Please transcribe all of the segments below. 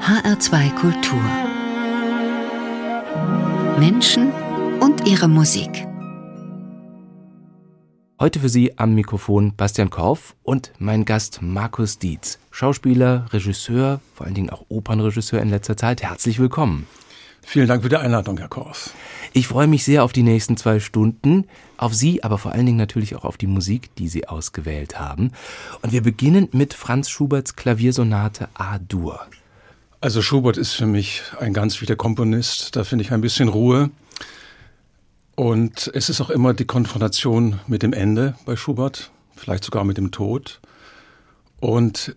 HR2 Kultur. Menschen und ihre Musik. Heute für Sie am Mikrofon Bastian Korff und mein Gast Markus Dietz, Schauspieler, Regisseur, vor allen Dingen auch Opernregisseur in letzter Zeit. Herzlich willkommen. Vielen Dank für die Einladung, Herr Korff. Ich freue mich sehr auf die nächsten zwei Stunden, auf Sie, aber vor allen Dingen natürlich auch auf die Musik, die Sie ausgewählt haben. Und wir beginnen mit Franz Schuberts Klaviersonate A-Dur. Also Schubert ist für mich ein ganz wichtiger Komponist. Da finde ich ein bisschen Ruhe. Und es ist auch immer die Konfrontation mit dem Ende bei Schubert, vielleicht sogar mit dem Tod. Und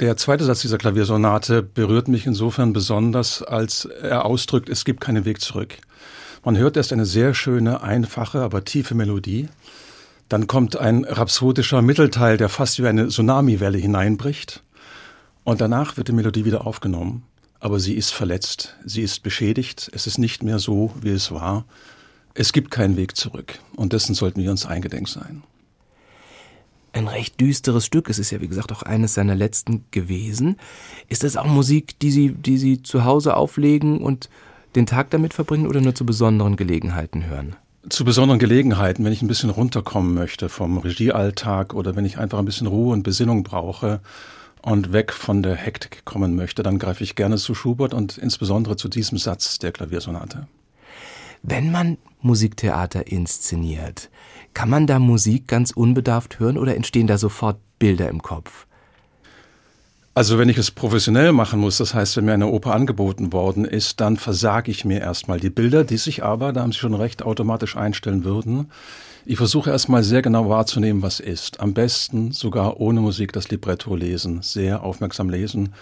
der zweite Satz dieser Klaviersonate berührt mich insofern besonders, als er ausdrückt, es gibt keinen Weg zurück. Man hört erst eine sehr schöne, einfache, aber tiefe Melodie. Dann kommt ein rhapsodischer Mittelteil, der fast wie eine Tsunamiwelle hineinbricht. Und danach wird die Melodie wieder aufgenommen, aber sie ist verletzt, sie ist beschädigt, es ist nicht mehr so, wie es war. Es gibt keinen Weg zurück und dessen sollten wir uns eingedenk sein. Ein recht düsteres Stück, es ist ja wie gesagt auch eines seiner letzten gewesen. Ist das auch Musik, die Sie, die Sie zu Hause auflegen und den Tag damit verbringen oder nur zu besonderen Gelegenheiten hören? Zu besonderen Gelegenheiten, wenn ich ein bisschen runterkommen möchte vom Regiealltag oder wenn ich einfach ein bisschen Ruhe und Besinnung brauche und weg von der Hektik kommen möchte, dann greife ich gerne zu Schubert und insbesondere zu diesem Satz der Klaviersonate. Wenn man Musiktheater inszeniert, kann man da Musik ganz unbedarft hören oder entstehen da sofort Bilder im Kopf? Also wenn ich es professionell machen muss, das heißt, wenn mir eine Oper angeboten worden ist, dann versage ich mir erstmal die Bilder, die sich aber, da haben Sie schon recht, automatisch einstellen würden. Ich versuche erstmal sehr genau wahrzunehmen, was ist. Am besten sogar ohne Musik das Libretto lesen, sehr aufmerksam lesen.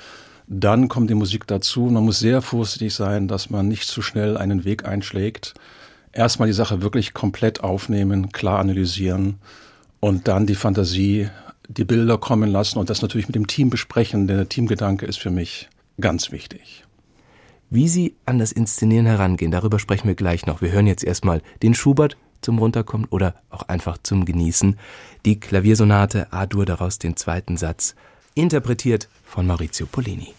Dann kommt die Musik dazu. Man muss sehr vorsichtig sein, dass man nicht zu schnell einen Weg einschlägt. Erstmal die Sache wirklich komplett aufnehmen, klar analysieren und dann die Fantasie, die Bilder kommen lassen und das natürlich mit dem Team besprechen, denn der Teamgedanke ist für mich ganz wichtig. Wie Sie an das Inszenieren herangehen, darüber sprechen wir gleich noch. Wir hören jetzt erstmal den Schubert zum Runterkommen oder auch einfach zum Genießen. Die Klaviersonate A-Dur, daraus den zweiten Satz, interpretiert von Maurizio Polini.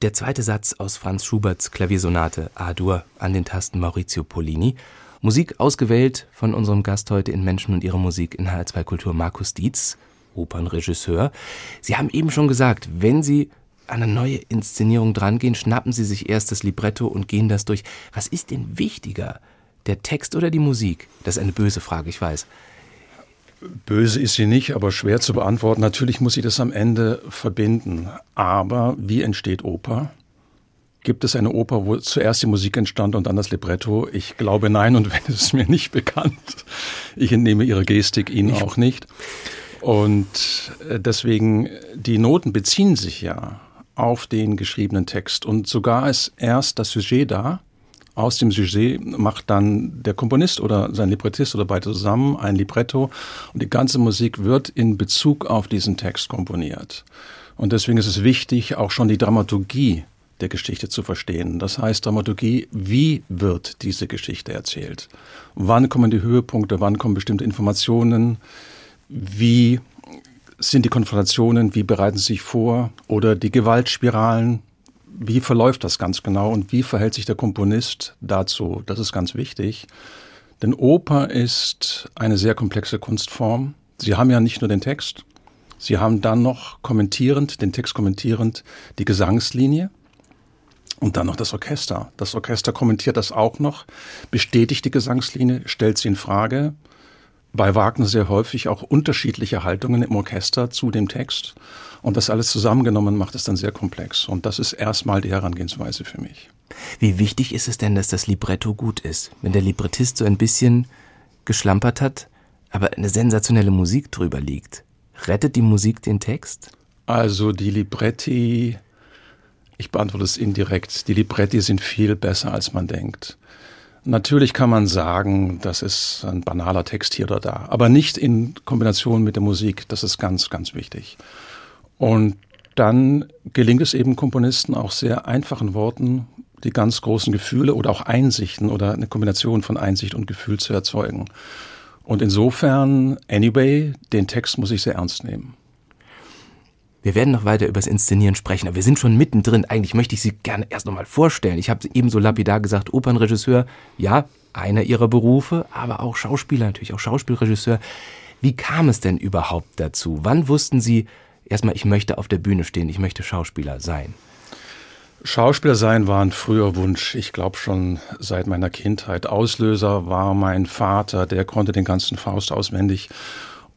Der zweite Satz aus Franz Schuberts Klaviersonate A-Dur an den Tasten Maurizio Polini. Musik ausgewählt von unserem Gast heute in Menschen und ihre Musik in HR2 Kultur, Markus Dietz, Opernregisseur. Sie haben eben schon gesagt, wenn Sie an eine neue Inszenierung drangehen, schnappen Sie sich erst das Libretto und gehen das durch. Was ist denn wichtiger, der Text oder die Musik? Das ist eine böse Frage, ich weiß. Böse ist sie nicht, aber schwer zu beantworten. Natürlich muss sie das am Ende verbinden. Aber wie entsteht Oper? Gibt es eine Oper, wo zuerst die Musik entstand und dann das Libretto? Ich glaube nein und wenn es mir nicht bekannt. Ich entnehme Ihre Gestik Ihnen auch nicht. Und äh, deswegen, die Noten beziehen sich ja auf den geschriebenen Text. Und sogar ist erst das Sujet da aus dem Sujet macht dann der Komponist oder sein Librettist oder beide zusammen ein Libretto und die ganze Musik wird in Bezug auf diesen Text komponiert. Und deswegen ist es wichtig, auch schon die Dramaturgie der Geschichte zu verstehen. Das heißt Dramaturgie, wie wird diese Geschichte erzählt? Wann kommen die Höhepunkte, wann kommen bestimmte Informationen? Wie sind die Konfrontationen, wie bereiten sie sich vor? Oder die Gewaltspiralen, wie verläuft das ganz genau und wie verhält sich der Komponist dazu? Das ist ganz wichtig. Denn Oper ist eine sehr komplexe Kunstform. Sie haben ja nicht nur den Text, Sie haben dann noch kommentierend, den Text kommentierend, die Gesangslinie und dann noch das Orchester. Das Orchester kommentiert das auch noch, bestätigt die Gesangslinie, stellt sie in Frage. Bei Wagner sehr häufig auch unterschiedliche Haltungen im Orchester zu dem Text. Und das alles zusammengenommen macht es dann sehr komplex. Und das ist erstmal die Herangehensweise für mich. Wie wichtig ist es denn, dass das Libretto gut ist? Wenn der Librettist so ein bisschen geschlampert hat, aber eine sensationelle Musik drüber liegt, rettet die Musik den Text? Also die Libretti, ich beantworte es indirekt, die Libretti sind viel besser, als man denkt. Natürlich kann man sagen, das ist ein banaler Text hier oder da, aber nicht in Kombination mit der Musik. Das ist ganz, ganz wichtig. Und dann gelingt es eben Komponisten auch sehr einfachen Worten die ganz großen Gefühle oder auch Einsichten oder eine Kombination von Einsicht und Gefühl zu erzeugen. Und insofern, anyway, den Text muss ich sehr ernst nehmen. Wir werden noch weiter über das Inszenieren sprechen, aber wir sind schon mittendrin. Eigentlich möchte ich Sie gerne erst nochmal vorstellen. Ich habe eben so lapidar gesagt, Opernregisseur, ja, einer Ihrer Berufe, aber auch Schauspieler, natürlich auch Schauspielregisseur. Wie kam es denn überhaupt dazu? Wann wussten Sie, erstmal, ich möchte auf der Bühne stehen, ich möchte Schauspieler sein? Schauspieler sein war ein früher Wunsch, ich glaube schon seit meiner Kindheit. Auslöser war mein Vater, der konnte den ganzen Faust auswendig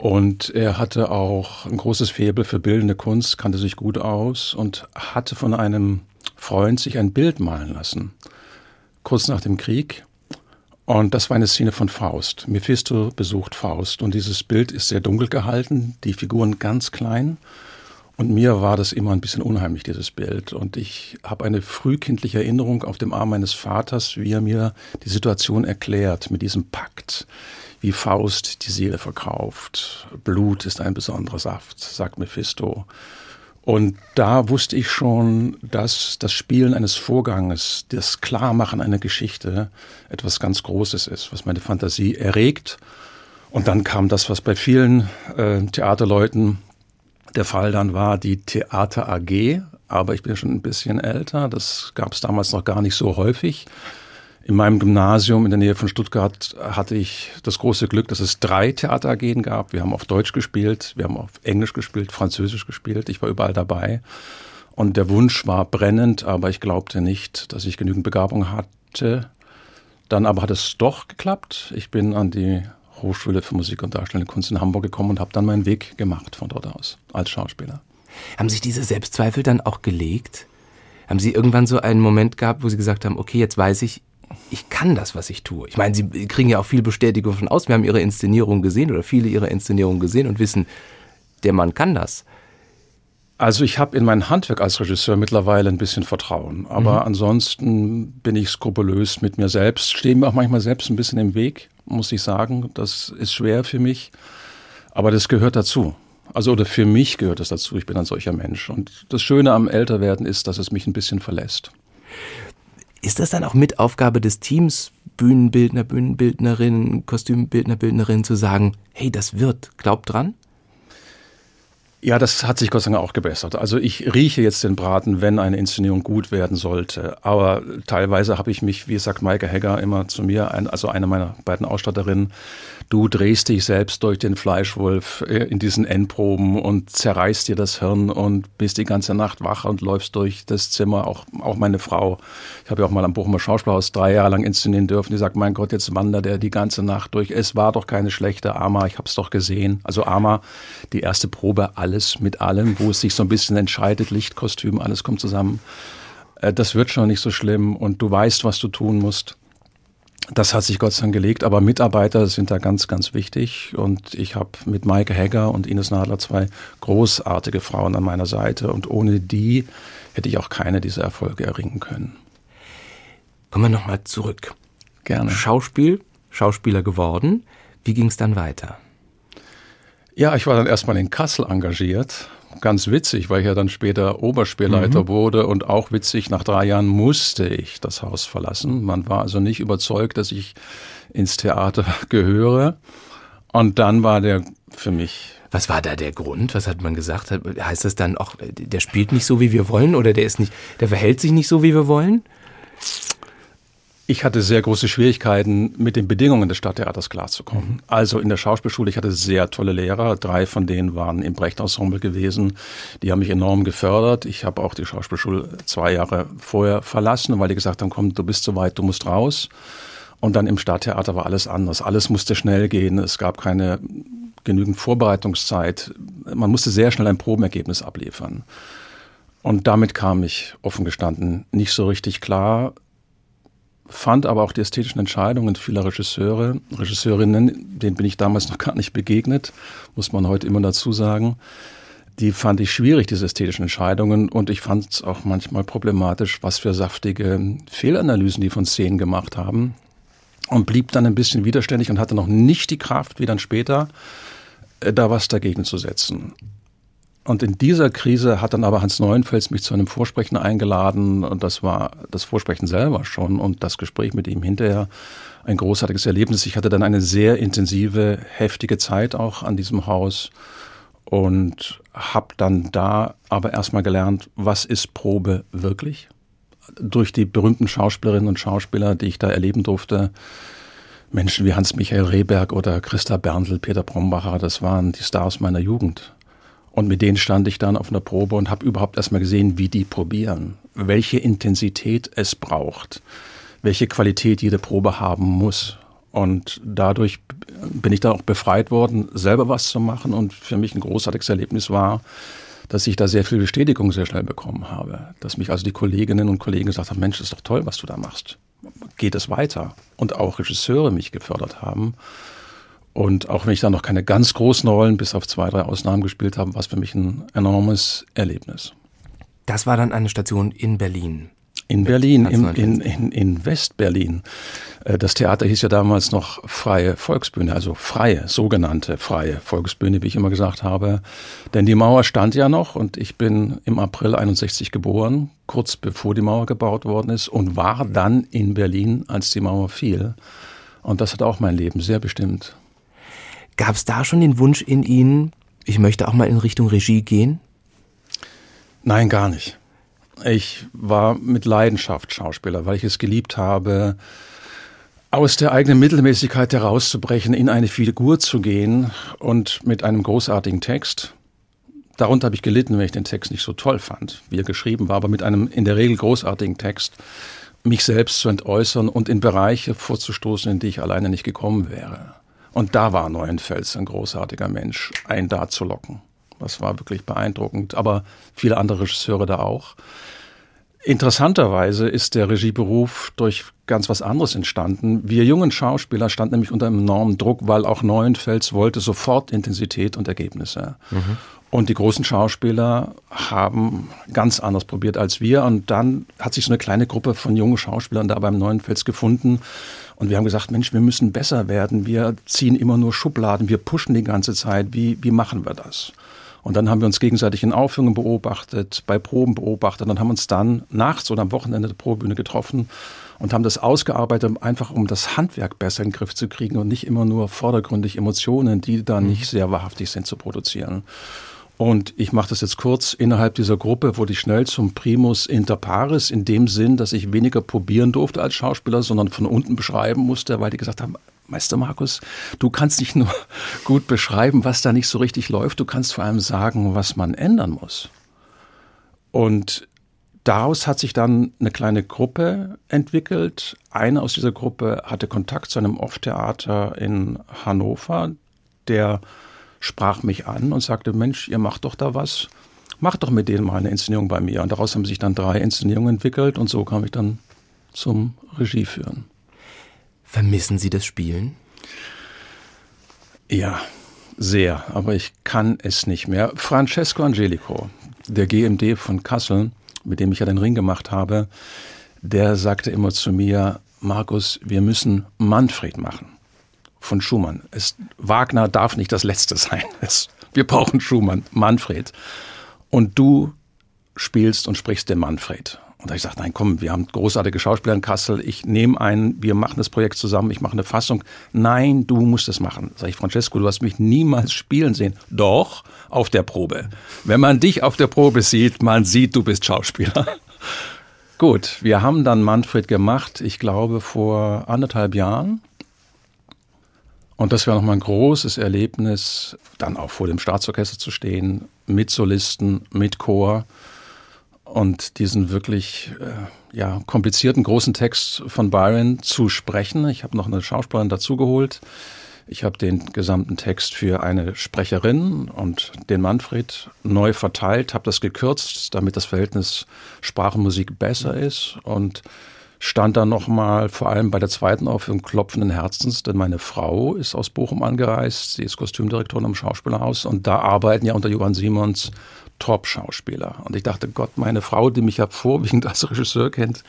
und er hatte auch ein großes Faible für bildende Kunst, kannte sich gut aus und hatte von einem Freund sich ein Bild malen lassen. Kurz nach dem Krieg und das war eine Szene von Faust. Mephisto besucht Faust. Und dieses Bild ist sehr dunkel gehalten, die Figuren ganz klein. Und mir war das immer ein bisschen unheimlich, dieses Bild. Und ich habe eine frühkindliche Erinnerung auf dem Arm meines Vaters, wie er mir die Situation erklärt mit diesem Pakt, wie Faust die Seele verkauft. Blut ist ein besonderer Saft, sagt Mephisto. Und da wusste ich schon, dass das Spielen eines Vorganges, das Klarmachen einer Geschichte etwas ganz Großes ist, was meine Fantasie erregt. Und dann kam das, was bei vielen äh, Theaterleuten der Fall dann war, die Theater AG. Aber ich bin schon ein bisschen älter. Das gab es damals noch gar nicht so häufig. In meinem Gymnasium in der Nähe von Stuttgart hatte ich das große Glück, dass es drei Theater AGen gab. Wir haben auf Deutsch gespielt, wir haben auf Englisch gespielt, Französisch gespielt. Ich war überall dabei. Und der Wunsch war brennend, aber ich glaubte nicht, dass ich genügend Begabung hatte. Dann aber hat es doch geklappt. Ich bin an die Hochschule für Musik und Darstellende Kunst in Hamburg gekommen und habe dann meinen Weg gemacht von dort aus als Schauspieler. Haben sich diese Selbstzweifel dann auch gelegt? Haben Sie irgendwann so einen Moment gehabt, wo Sie gesagt haben, okay, jetzt weiß ich, ich kann das, was ich tue. Ich meine, Sie kriegen ja auch viel Bestätigung von außen. Wir haben Ihre Inszenierung gesehen oder viele Ihrer Inszenierungen gesehen und wissen, der Mann kann das. Also ich habe in mein Handwerk als Regisseur mittlerweile ein bisschen Vertrauen. Aber mhm. ansonsten bin ich skrupulös mit mir selbst, stehe mir auch manchmal selbst ein bisschen im Weg, muss ich sagen. Das ist schwer für mich. Aber das gehört dazu. Also oder für mich gehört das dazu. Ich bin ein solcher Mensch. Und das Schöne am Älterwerden ist, dass es mich ein bisschen verlässt. Ist das dann auch mit Aufgabe des Teams, Bühnenbildner, Bühnenbildnerin, Kostümbildner, Bildnerin, zu sagen, hey, das wird, glaubt dran? Ja, das hat sich Gott sei Dank auch gebessert. Also ich rieche jetzt den Braten, wenn eine Inszenierung gut werden sollte. Aber teilweise habe ich mich, wie sagt Maike Hegger immer zu mir, also eine meiner beiden Ausstatterinnen, du drehst dich selbst durch den Fleischwolf äh, in diesen Endproben und zerreißt dir das Hirn und bist die ganze Nacht wach und läufst durch das Zimmer. Auch, auch meine Frau, ich habe ja auch mal am Bochumer Schauspielhaus drei Jahre lang inszenieren dürfen, die sagt, mein Gott, jetzt wandert er die ganze Nacht durch. Es war doch keine schlechte Ama, ich habe es doch gesehen. Also Ama, die erste Probe, alles mit allem, wo es sich so ein bisschen entscheidet, Lichtkostüm, alles kommt zusammen. Äh, das wird schon nicht so schlimm und du weißt, was du tun musst. Das hat sich Gott sei Dank gelegt, aber Mitarbeiter sind da ganz, ganz wichtig. Und ich habe mit Maike Hegger und Ines Nadler zwei großartige Frauen an meiner Seite. Und ohne die hätte ich auch keine dieser Erfolge erringen können. Kommen wir nochmal zurück. Gerne. Schauspiel, Schauspieler geworden. Wie ging es dann weiter? Ja, ich war dann erstmal in Kassel engagiert ganz witzig, weil ich ja dann später Oberspielleiter mhm. wurde und auch witzig, nach drei Jahren musste ich das Haus verlassen. Man war also nicht überzeugt, dass ich ins Theater gehöre. Und dann war der für mich. Was war da der Grund? Was hat man gesagt? Heißt das dann auch, der spielt nicht so, wie wir wollen oder der ist nicht, der verhält sich nicht so, wie wir wollen? Ich hatte sehr große Schwierigkeiten, mit den Bedingungen des Stadttheaters klarzukommen. Mhm. Also in der Schauspielschule, ich hatte sehr tolle Lehrer. Drei von denen waren im Brecht-Ensemble gewesen. Die haben mich enorm gefördert. Ich habe auch die Schauspielschule zwei Jahre vorher verlassen, weil die gesagt haben, komm, du bist so weit, du musst raus. Und dann im Stadttheater war alles anders. Alles musste schnell gehen. Es gab keine genügend Vorbereitungszeit. Man musste sehr schnell ein Probenergebnis abliefern. Und damit kam ich offen gestanden nicht so richtig klar fand aber auch die ästhetischen Entscheidungen vieler Regisseure, Regisseurinnen, denen bin ich damals noch gar nicht begegnet, muss man heute immer dazu sagen. Die fand ich schwierig, diese ästhetischen Entscheidungen, und ich fand es auch manchmal problematisch, was für saftige Fehlanalysen die von Szenen gemacht haben. Und blieb dann ein bisschen widerständig und hatte noch nicht die Kraft, wie dann später, äh, da was dagegen zu setzen. Und in dieser Krise hat dann aber Hans Neuenfels mich zu einem Vorsprechen eingeladen und das war das Vorsprechen selber schon und das Gespräch mit ihm hinterher ein großartiges Erlebnis. Ich hatte dann eine sehr intensive, heftige Zeit auch an diesem Haus und habe dann da aber erstmal gelernt, was ist Probe wirklich? Durch die berühmten Schauspielerinnen und Schauspieler, die ich da erleben durfte, Menschen wie Hans-Michael Rehberg oder Christa Berndl, Peter Brombacher, das waren die Stars meiner Jugend. Und mit denen stand ich dann auf einer Probe und habe überhaupt erstmal gesehen, wie die probieren, welche Intensität es braucht, welche Qualität jede Probe haben muss. Und dadurch bin ich da auch befreit worden, selber was zu machen. Und für mich ein großartiges Erlebnis war, dass ich da sehr viel Bestätigung sehr schnell bekommen habe. Dass mich also die Kolleginnen und Kollegen gesagt haben, Mensch, das ist doch toll, was du da machst. Geht es weiter? Und auch Regisseure mich gefördert haben. Und auch wenn ich da noch keine ganz großen Rollen, bis auf zwei, drei Ausnahmen gespielt habe, war es für mich ein enormes Erlebnis. Das war dann eine Station in Berlin. In Berlin, im, in, in, in Westberlin. Äh, das Theater hieß ja damals noch Freie Volksbühne, also freie, sogenannte Freie Volksbühne, wie ich immer gesagt habe. Denn die Mauer stand ja noch und ich bin im April 61 geboren, kurz bevor die Mauer gebaut worden ist und war dann in Berlin, als die Mauer fiel. Und das hat auch mein Leben sehr bestimmt. Gab es da schon den Wunsch in Ihnen, ich möchte auch mal in Richtung Regie gehen? Nein, gar nicht. Ich war mit Leidenschaft Schauspieler, weil ich es geliebt habe, aus der eigenen Mittelmäßigkeit herauszubrechen, in eine Figur zu gehen und mit einem großartigen Text. Darunter habe ich gelitten, wenn ich den Text nicht so toll fand, wie er geschrieben war, aber mit einem in der Regel großartigen Text mich selbst zu entäußern und in Bereiche vorzustoßen, in die ich alleine nicht gekommen wäre. Und da war Neuenfels ein großartiger Mensch, einen da zu locken. Das war wirklich beeindruckend. Aber viele andere Regisseure da auch. Interessanterweise ist der Regieberuf durch ganz was anderes entstanden. Wir jungen Schauspieler standen nämlich unter enormen Druck, weil auch Neuenfels wollte sofort Intensität und Ergebnisse. Mhm. Und die großen Schauspieler haben ganz anders probiert als wir. Und dann hat sich so eine kleine Gruppe von jungen Schauspielern da beim Neuenfels gefunden, und wir haben gesagt, Mensch, wir müssen besser werden. Wir ziehen immer nur Schubladen, wir pushen die ganze Zeit. Wie, wie machen wir das? Und dann haben wir uns gegenseitig in Aufführungen beobachtet, bei Proben beobachtet und haben uns dann nachts oder am Wochenende der Probühne getroffen und haben das ausgearbeitet, einfach um das Handwerk besser in den Griff zu kriegen und nicht immer nur vordergründig Emotionen, die da mhm. nicht sehr wahrhaftig sind, zu produzieren. Und ich mache das jetzt kurz. Innerhalb dieser Gruppe wurde ich schnell zum Primus inter pares in dem Sinn, dass ich weniger probieren durfte als Schauspieler, sondern von unten beschreiben musste, weil die gesagt haben, Meister Markus, du kannst nicht nur gut beschreiben, was da nicht so richtig läuft, du kannst vor allem sagen, was man ändern muss. Und daraus hat sich dann eine kleine Gruppe entwickelt. Eine aus dieser Gruppe hatte Kontakt zu einem Off-Theater in Hannover, der sprach mich an und sagte, Mensch, ihr macht doch da was, macht doch mit denen mal eine Inszenierung bei mir. Und daraus haben sich dann drei Inszenierungen entwickelt und so kam ich dann zum Regie führen. Vermissen Sie das Spielen? Ja, sehr, aber ich kann es nicht mehr. Francesco Angelico, der GMD von Kassel, mit dem ich ja den Ring gemacht habe, der sagte immer zu mir, Markus, wir müssen Manfred machen von Schumann. Es, Wagner darf nicht das Letzte sein. Es, wir brauchen Schumann, Manfred. Und du spielst und sprichst den Manfred. Und da ich gesagt, nein, komm, wir haben großartige Schauspieler in Kassel. Ich nehme einen, wir machen das Projekt zusammen, ich mache eine Fassung. Nein, du musst es machen. Sag ich, Francesco, du hast mich niemals spielen sehen. Doch, auf der Probe. Wenn man dich auf der Probe sieht, man sieht, du bist Schauspieler. Gut, wir haben dann Manfred gemacht, ich glaube vor anderthalb Jahren. Und das wäre nochmal ein großes Erlebnis, dann auch vor dem Staatsorchester zu stehen, mit Solisten, mit Chor und diesen wirklich äh, ja, komplizierten großen Text von Byron zu sprechen. Ich habe noch eine Schauspielerin dazugeholt. Ich habe den gesamten Text für eine Sprecherin und den Manfred neu verteilt, habe das gekürzt, damit das Verhältnis Sprachmusik besser ist und stand dann nochmal vor allem bei der zweiten Aufführung klopfenden Herzens, denn meine Frau ist aus Bochum angereist, sie ist Kostümdirektorin im Schauspielhaus und da arbeiten ja unter Johann Simons Top-Schauspieler. Und ich dachte, Gott, meine Frau, die mich ja vorwiegend als Regisseur kennt,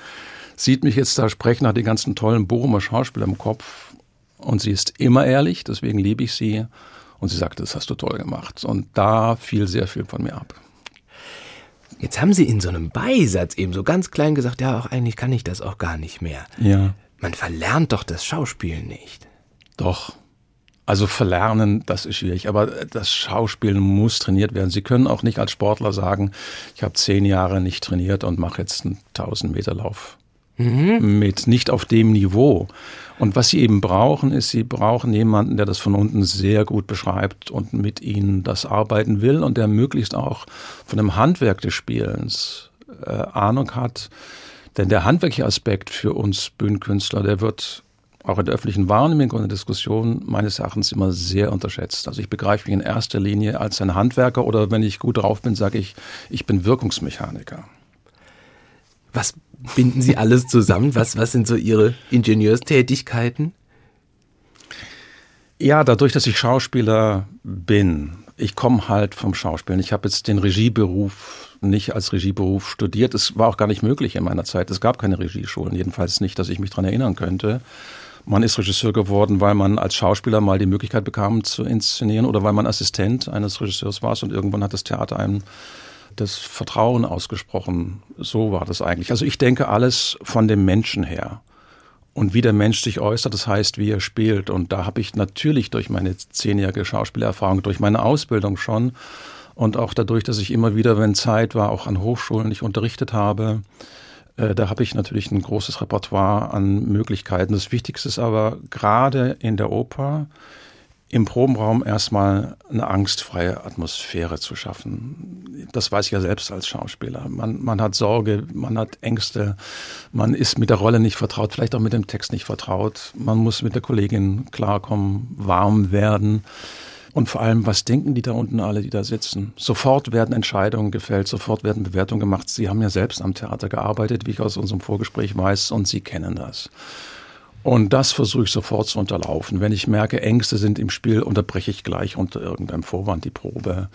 sieht mich jetzt da sprechen, hat die ganzen tollen Bochumer Schauspieler im Kopf und sie ist immer ehrlich, deswegen liebe ich sie. Und sie sagte, das hast du toll gemacht. Und da fiel sehr viel von mir ab. Jetzt haben Sie in so einem Beisatz eben so ganz klein gesagt, ja, auch eigentlich kann ich das auch gar nicht mehr. Ja. Man verlernt doch das Schauspielen nicht. Doch. Also verlernen, das ist schwierig, aber das Schauspielen muss trainiert werden. Sie können auch nicht als Sportler sagen, ich habe zehn Jahre nicht trainiert und mache jetzt einen 1000 Meter Lauf mhm. mit, nicht auf dem Niveau. Und was sie eben brauchen, ist, sie brauchen jemanden, der das von unten sehr gut beschreibt und mit ihnen das arbeiten will und der möglichst auch von dem Handwerk des Spielens äh, Ahnung hat. Denn der handwerkliche Aspekt für uns Bühnenkünstler, der wird auch in der öffentlichen Wahrnehmung und in der Diskussion meines Erachtens immer sehr unterschätzt. Also ich begreife mich in erster Linie als ein Handwerker oder wenn ich gut drauf bin, sage ich, ich bin Wirkungsmechaniker. Was binden Sie alles zusammen? Was, was sind so Ihre Ingenieurstätigkeiten? Ja, dadurch, dass ich Schauspieler bin, ich komme halt vom Schauspielen. Ich habe jetzt den Regieberuf nicht als Regieberuf studiert. Es war auch gar nicht möglich in meiner Zeit. Es gab keine Regieschulen, jedenfalls nicht, dass ich mich daran erinnern könnte. Man ist Regisseur geworden, weil man als Schauspieler mal die Möglichkeit bekam zu inszenieren oder weil man Assistent eines Regisseurs war und irgendwann hat das Theater einem das Vertrauen ausgesprochen. So war das eigentlich. Also ich denke alles von dem Menschen her. Und wie der Mensch sich äußert, das heißt, wie er spielt. Und da habe ich natürlich durch meine zehnjährige Schauspielerfahrung, durch meine Ausbildung schon und auch dadurch, dass ich immer wieder, wenn Zeit war, auch an Hochschulen ich unterrichtet habe, äh, da habe ich natürlich ein großes Repertoire an Möglichkeiten. Das Wichtigste ist aber gerade in der Oper, im Probenraum erstmal eine angstfreie Atmosphäre zu schaffen. Das weiß ich ja selbst als Schauspieler. Man, man hat Sorge, man hat Ängste, man ist mit der Rolle nicht vertraut, vielleicht auch mit dem Text nicht vertraut. Man muss mit der Kollegin klarkommen, warm werden. Und vor allem, was denken die da unten alle, die da sitzen? Sofort werden Entscheidungen gefällt, sofort werden Bewertungen gemacht. Sie haben ja selbst am Theater gearbeitet, wie ich aus unserem Vorgespräch weiß, und Sie kennen das. Und das versuche ich sofort zu unterlaufen. Wenn ich merke, Ängste sind im Spiel, unterbreche ich gleich unter irgendeinem Vorwand die Probe.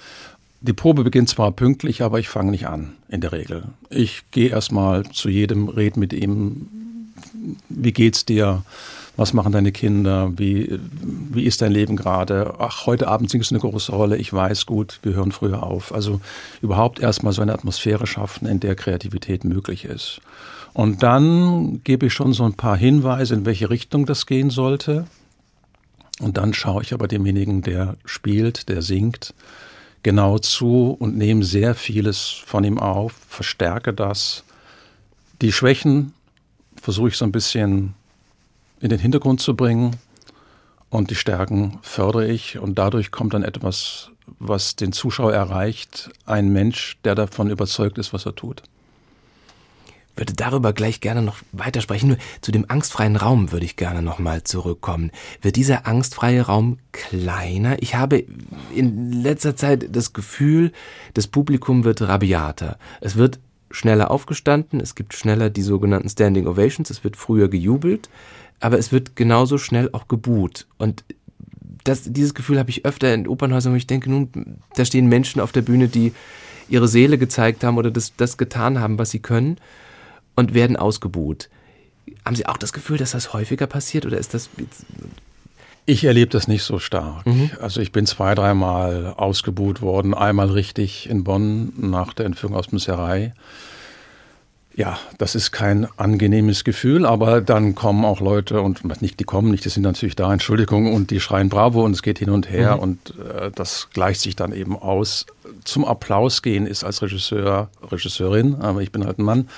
Die Probe beginnt zwar pünktlich, aber ich fange nicht an, in der Regel. Ich gehe erstmal zu jedem, red mit ihm, wie geht's dir? Was machen deine Kinder? Wie, wie ist dein Leben gerade? Ach, heute Abend singst du eine große Rolle. Ich weiß gut, wir hören früher auf. Also überhaupt erstmal so eine Atmosphäre schaffen, in der Kreativität möglich ist. Und dann gebe ich schon so ein paar Hinweise, in welche Richtung das gehen sollte. Und dann schaue ich aber demjenigen, der spielt, der singt, genau zu und nehme sehr vieles von ihm auf, verstärke das. Die Schwächen versuche ich so ein bisschen in den Hintergrund zu bringen und die Stärken fördere ich und dadurch kommt dann etwas, was den Zuschauer erreicht, ein Mensch, der davon überzeugt ist, was er tut würde darüber gleich gerne noch weitersprechen. Nur zu dem angstfreien Raum würde ich gerne noch mal zurückkommen. Wird dieser angstfreie Raum kleiner? Ich habe in letzter Zeit das Gefühl, das Publikum wird rabiater. Es wird schneller aufgestanden, es gibt schneller die sogenannten Standing Ovations, es wird früher gejubelt, aber es wird genauso schnell auch gebuht. Und das, dieses Gefühl habe ich öfter in Opernhäusern, wo ich denke, nun, da stehen Menschen auf der Bühne, die ihre Seele gezeigt haben oder das, das getan haben, was sie können und werden ausgebuht. Haben Sie auch das Gefühl, dass das häufiger passiert oder ist das ich erlebe das nicht so stark. Mhm. Also ich bin zwei, dreimal ausgebuht worden. Einmal richtig in Bonn nach der Entführung aus dem Serai. Ja, das ist kein angenehmes Gefühl, aber dann kommen auch Leute und nicht die kommen nicht, die sind natürlich da, Entschuldigung, und die schreien Bravo und es geht hin und her mhm. und äh, das gleicht sich dann eben aus. Zum Applaus gehen ist als Regisseur, Regisseurin, aber ich bin halt ein Mann,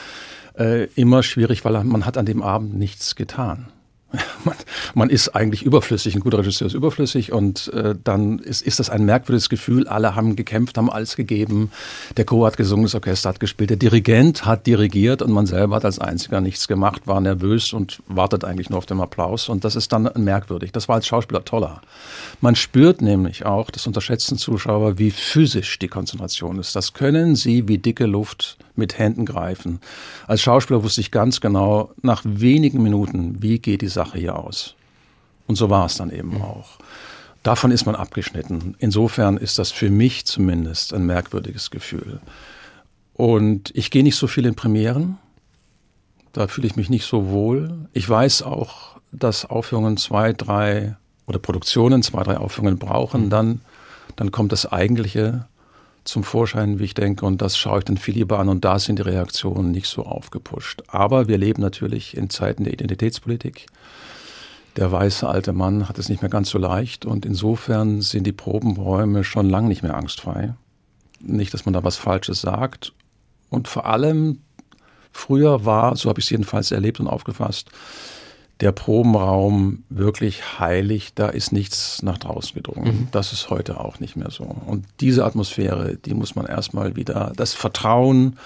äh, immer schwierig, weil man hat an dem Abend nichts getan. Man, man, ist eigentlich überflüssig, ein guter Regisseur ist überflüssig und äh, dann ist, ist das ein merkwürdiges Gefühl. Alle haben gekämpft, haben alles gegeben. Der Chor hat gesungen, das Orchester hat gespielt, der Dirigent hat dirigiert und man selber hat als Einziger nichts gemacht, war nervös und wartet eigentlich nur auf den Applaus und das ist dann merkwürdig. Das war als Schauspieler toller. Man spürt nämlich auch, das unterschätzen Zuschauer, wie physisch die Konzentration ist. Das können sie wie dicke Luft mit Händen greifen. Als Schauspieler wusste ich ganz genau, nach wenigen Minuten, wie geht die Sache hier aus. Und so war es dann eben mhm. auch. Davon ist man abgeschnitten. Insofern ist das für mich zumindest ein merkwürdiges Gefühl. Und ich gehe nicht so viel in Premieren. Da fühle ich mich nicht so wohl. Ich weiß auch, dass Aufführungen zwei, drei oder Produktionen zwei, drei Aufführungen brauchen. Mhm. Dann, dann kommt das eigentliche zum Vorschein, wie ich denke, und das schaue ich dann viel lieber an und da sind die Reaktionen nicht so aufgepusht. Aber wir leben natürlich in Zeiten der Identitätspolitik. Der weiße alte Mann hat es nicht mehr ganz so leicht und insofern sind die Probenräume schon lang nicht mehr angstfrei. Nicht, dass man da was Falsches sagt. Und vor allem, früher war, so habe ich es jedenfalls erlebt und aufgefasst, der Probenraum wirklich heilig, da ist nichts nach draußen gedrungen. Mhm. Das ist heute auch nicht mehr so. Und diese Atmosphäre, die muss man erstmal wieder, das Vertrauen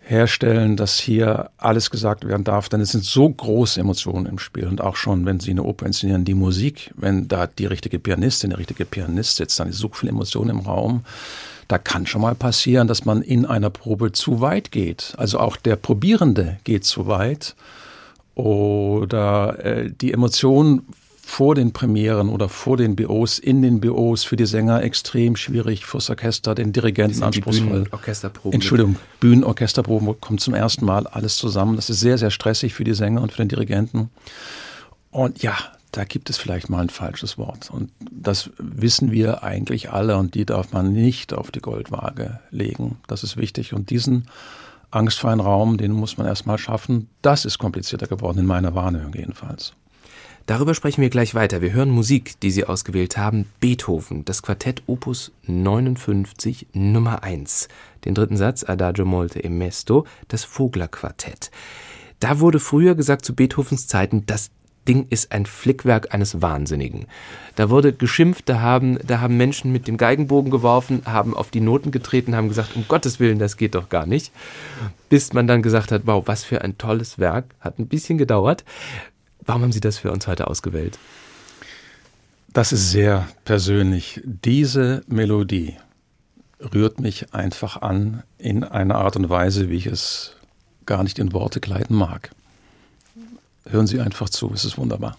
herstellen, dass hier alles gesagt werden darf, denn es sind so große Emotionen im Spiel und auch schon, wenn Sie eine Oper inszenieren, die Musik, wenn da die richtige Pianistin, der richtige Pianist sitzt, dann ist so viel Emotion im Raum. Da kann schon mal passieren, dass man in einer Probe zu weit geht. Also auch der Probierende geht zu weit oder äh, die Emotionen vor den Premieren oder vor den BOs, in den BOs für die Sänger extrem schwierig, fürs Orchester, den Dirigenten anspruchsvoll. Bühnenorchesterproben. Entschuldigung, Bühnenorchesterproben kommt zum ersten Mal alles zusammen. Das ist sehr, sehr stressig für die Sänger und für den Dirigenten. Und ja, da gibt es vielleicht mal ein falsches Wort. Und das wissen wir eigentlich alle und die darf man nicht auf die Goldwaage legen. Das ist wichtig. Und diesen angstfreien Raum, den muss man erstmal schaffen. Das ist komplizierter geworden, in meiner Wahrnehmung jedenfalls. Darüber sprechen wir gleich weiter. Wir hören Musik, die Sie ausgewählt haben. Beethoven, das Quartett Opus 59 Nummer 1. Den dritten Satz Adagio molte e mesto, das Vogler-Quartett. Da wurde früher gesagt zu Beethovens Zeiten, das Ding ist ein Flickwerk eines Wahnsinnigen. Da wurde geschimpft, da haben, da haben Menschen mit dem Geigenbogen geworfen, haben auf die Noten getreten, haben gesagt, um Gottes Willen, das geht doch gar nicht. Bis man dann gesagt hat, wow, was für ein tolles Werk. Hat ein bisschen gedauert. Warum haben Sie das für uns heute ausgewählt? Das ist sehr persönlich. Diese Melodie rührt mich einfach an in einer Art und Weise, wie ich es gar nicht in Worte kleiden mag. Hören Sie einfach zu, es ist wunderbar.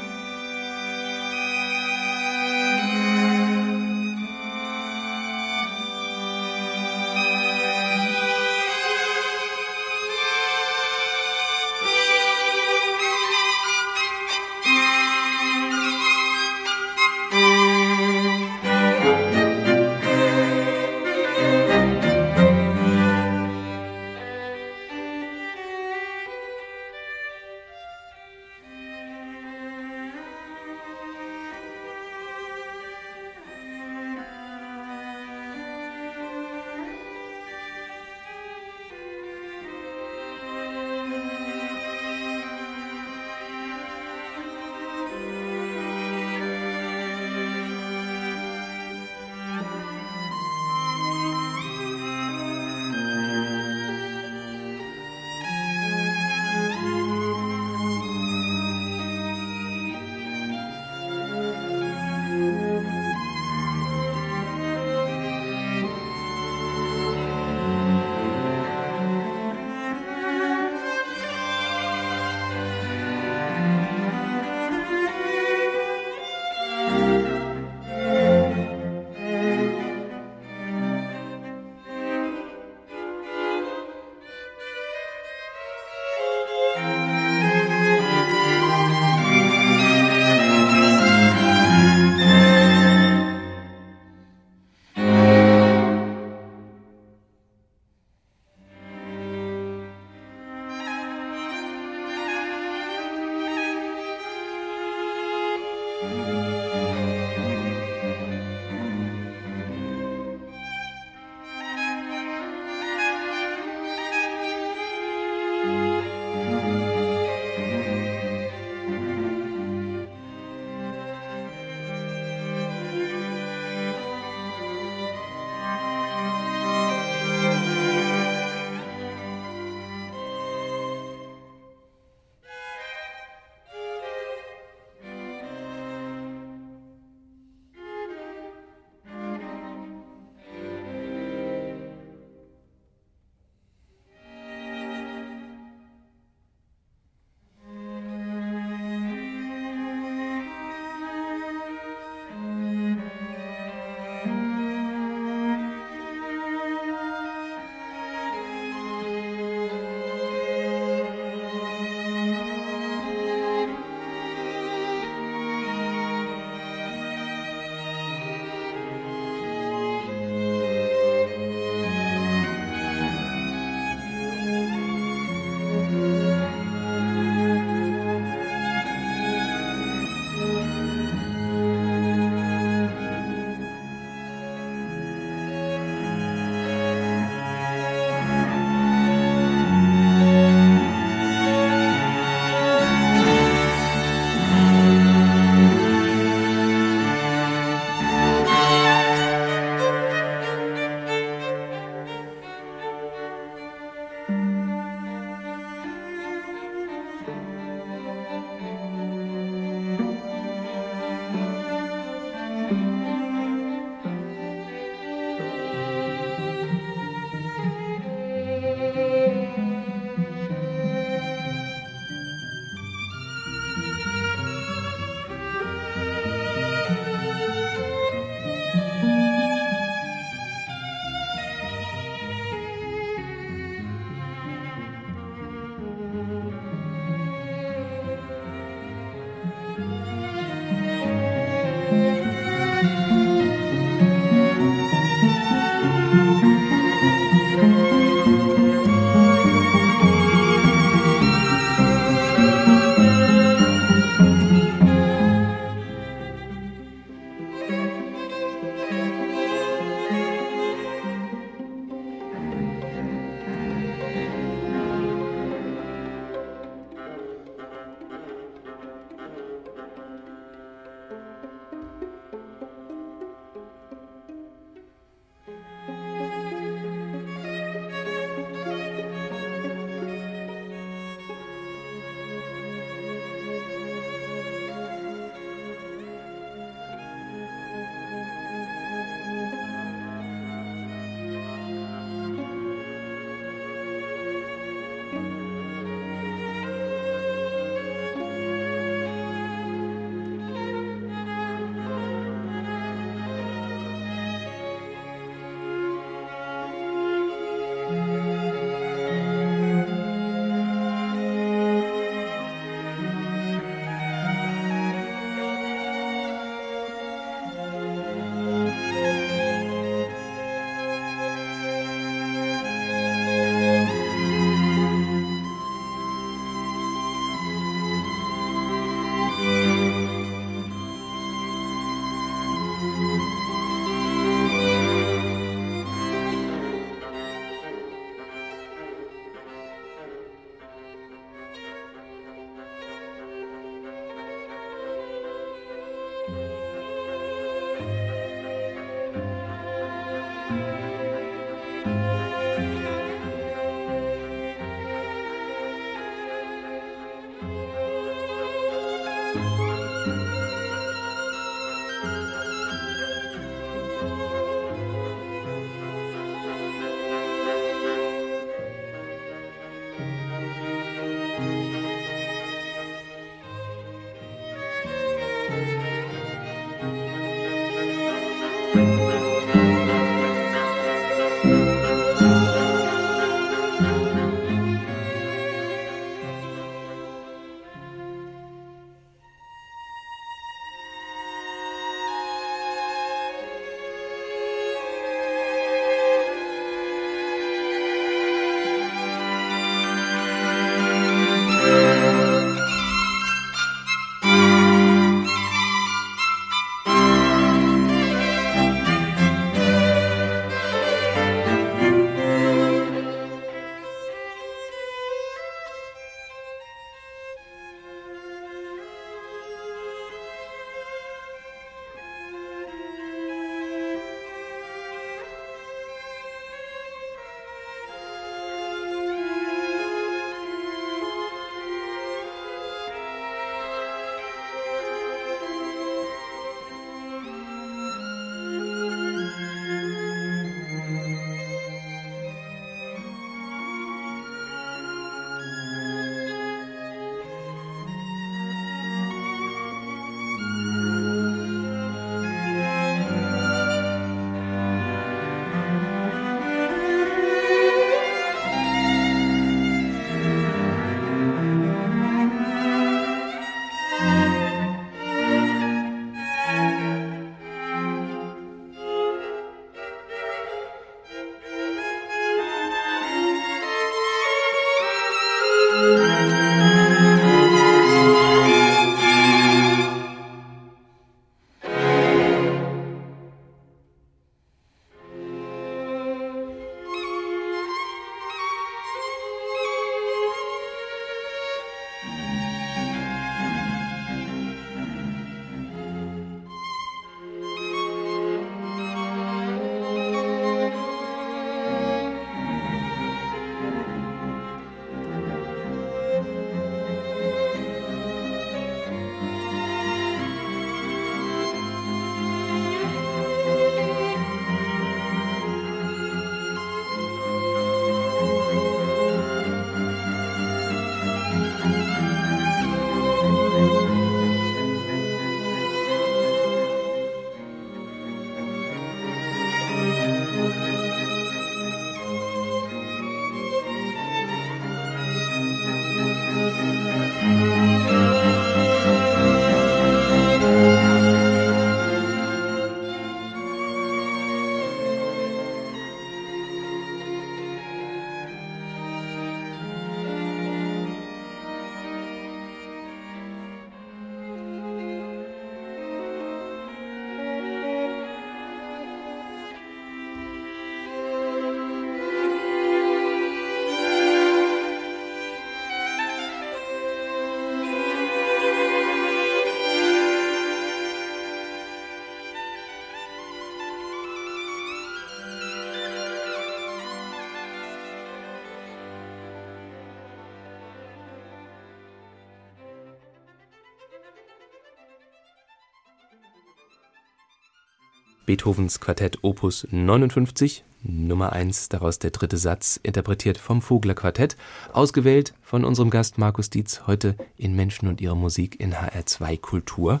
Beethovens Quartett Opus 59, Nummer 1, daraus der dritte Satz, interpretiert vom Vogler Quartett, ausgewählt von unserem Gast Markus Dietz, heute in Menschen und ihre Musik in HR2 Kultur.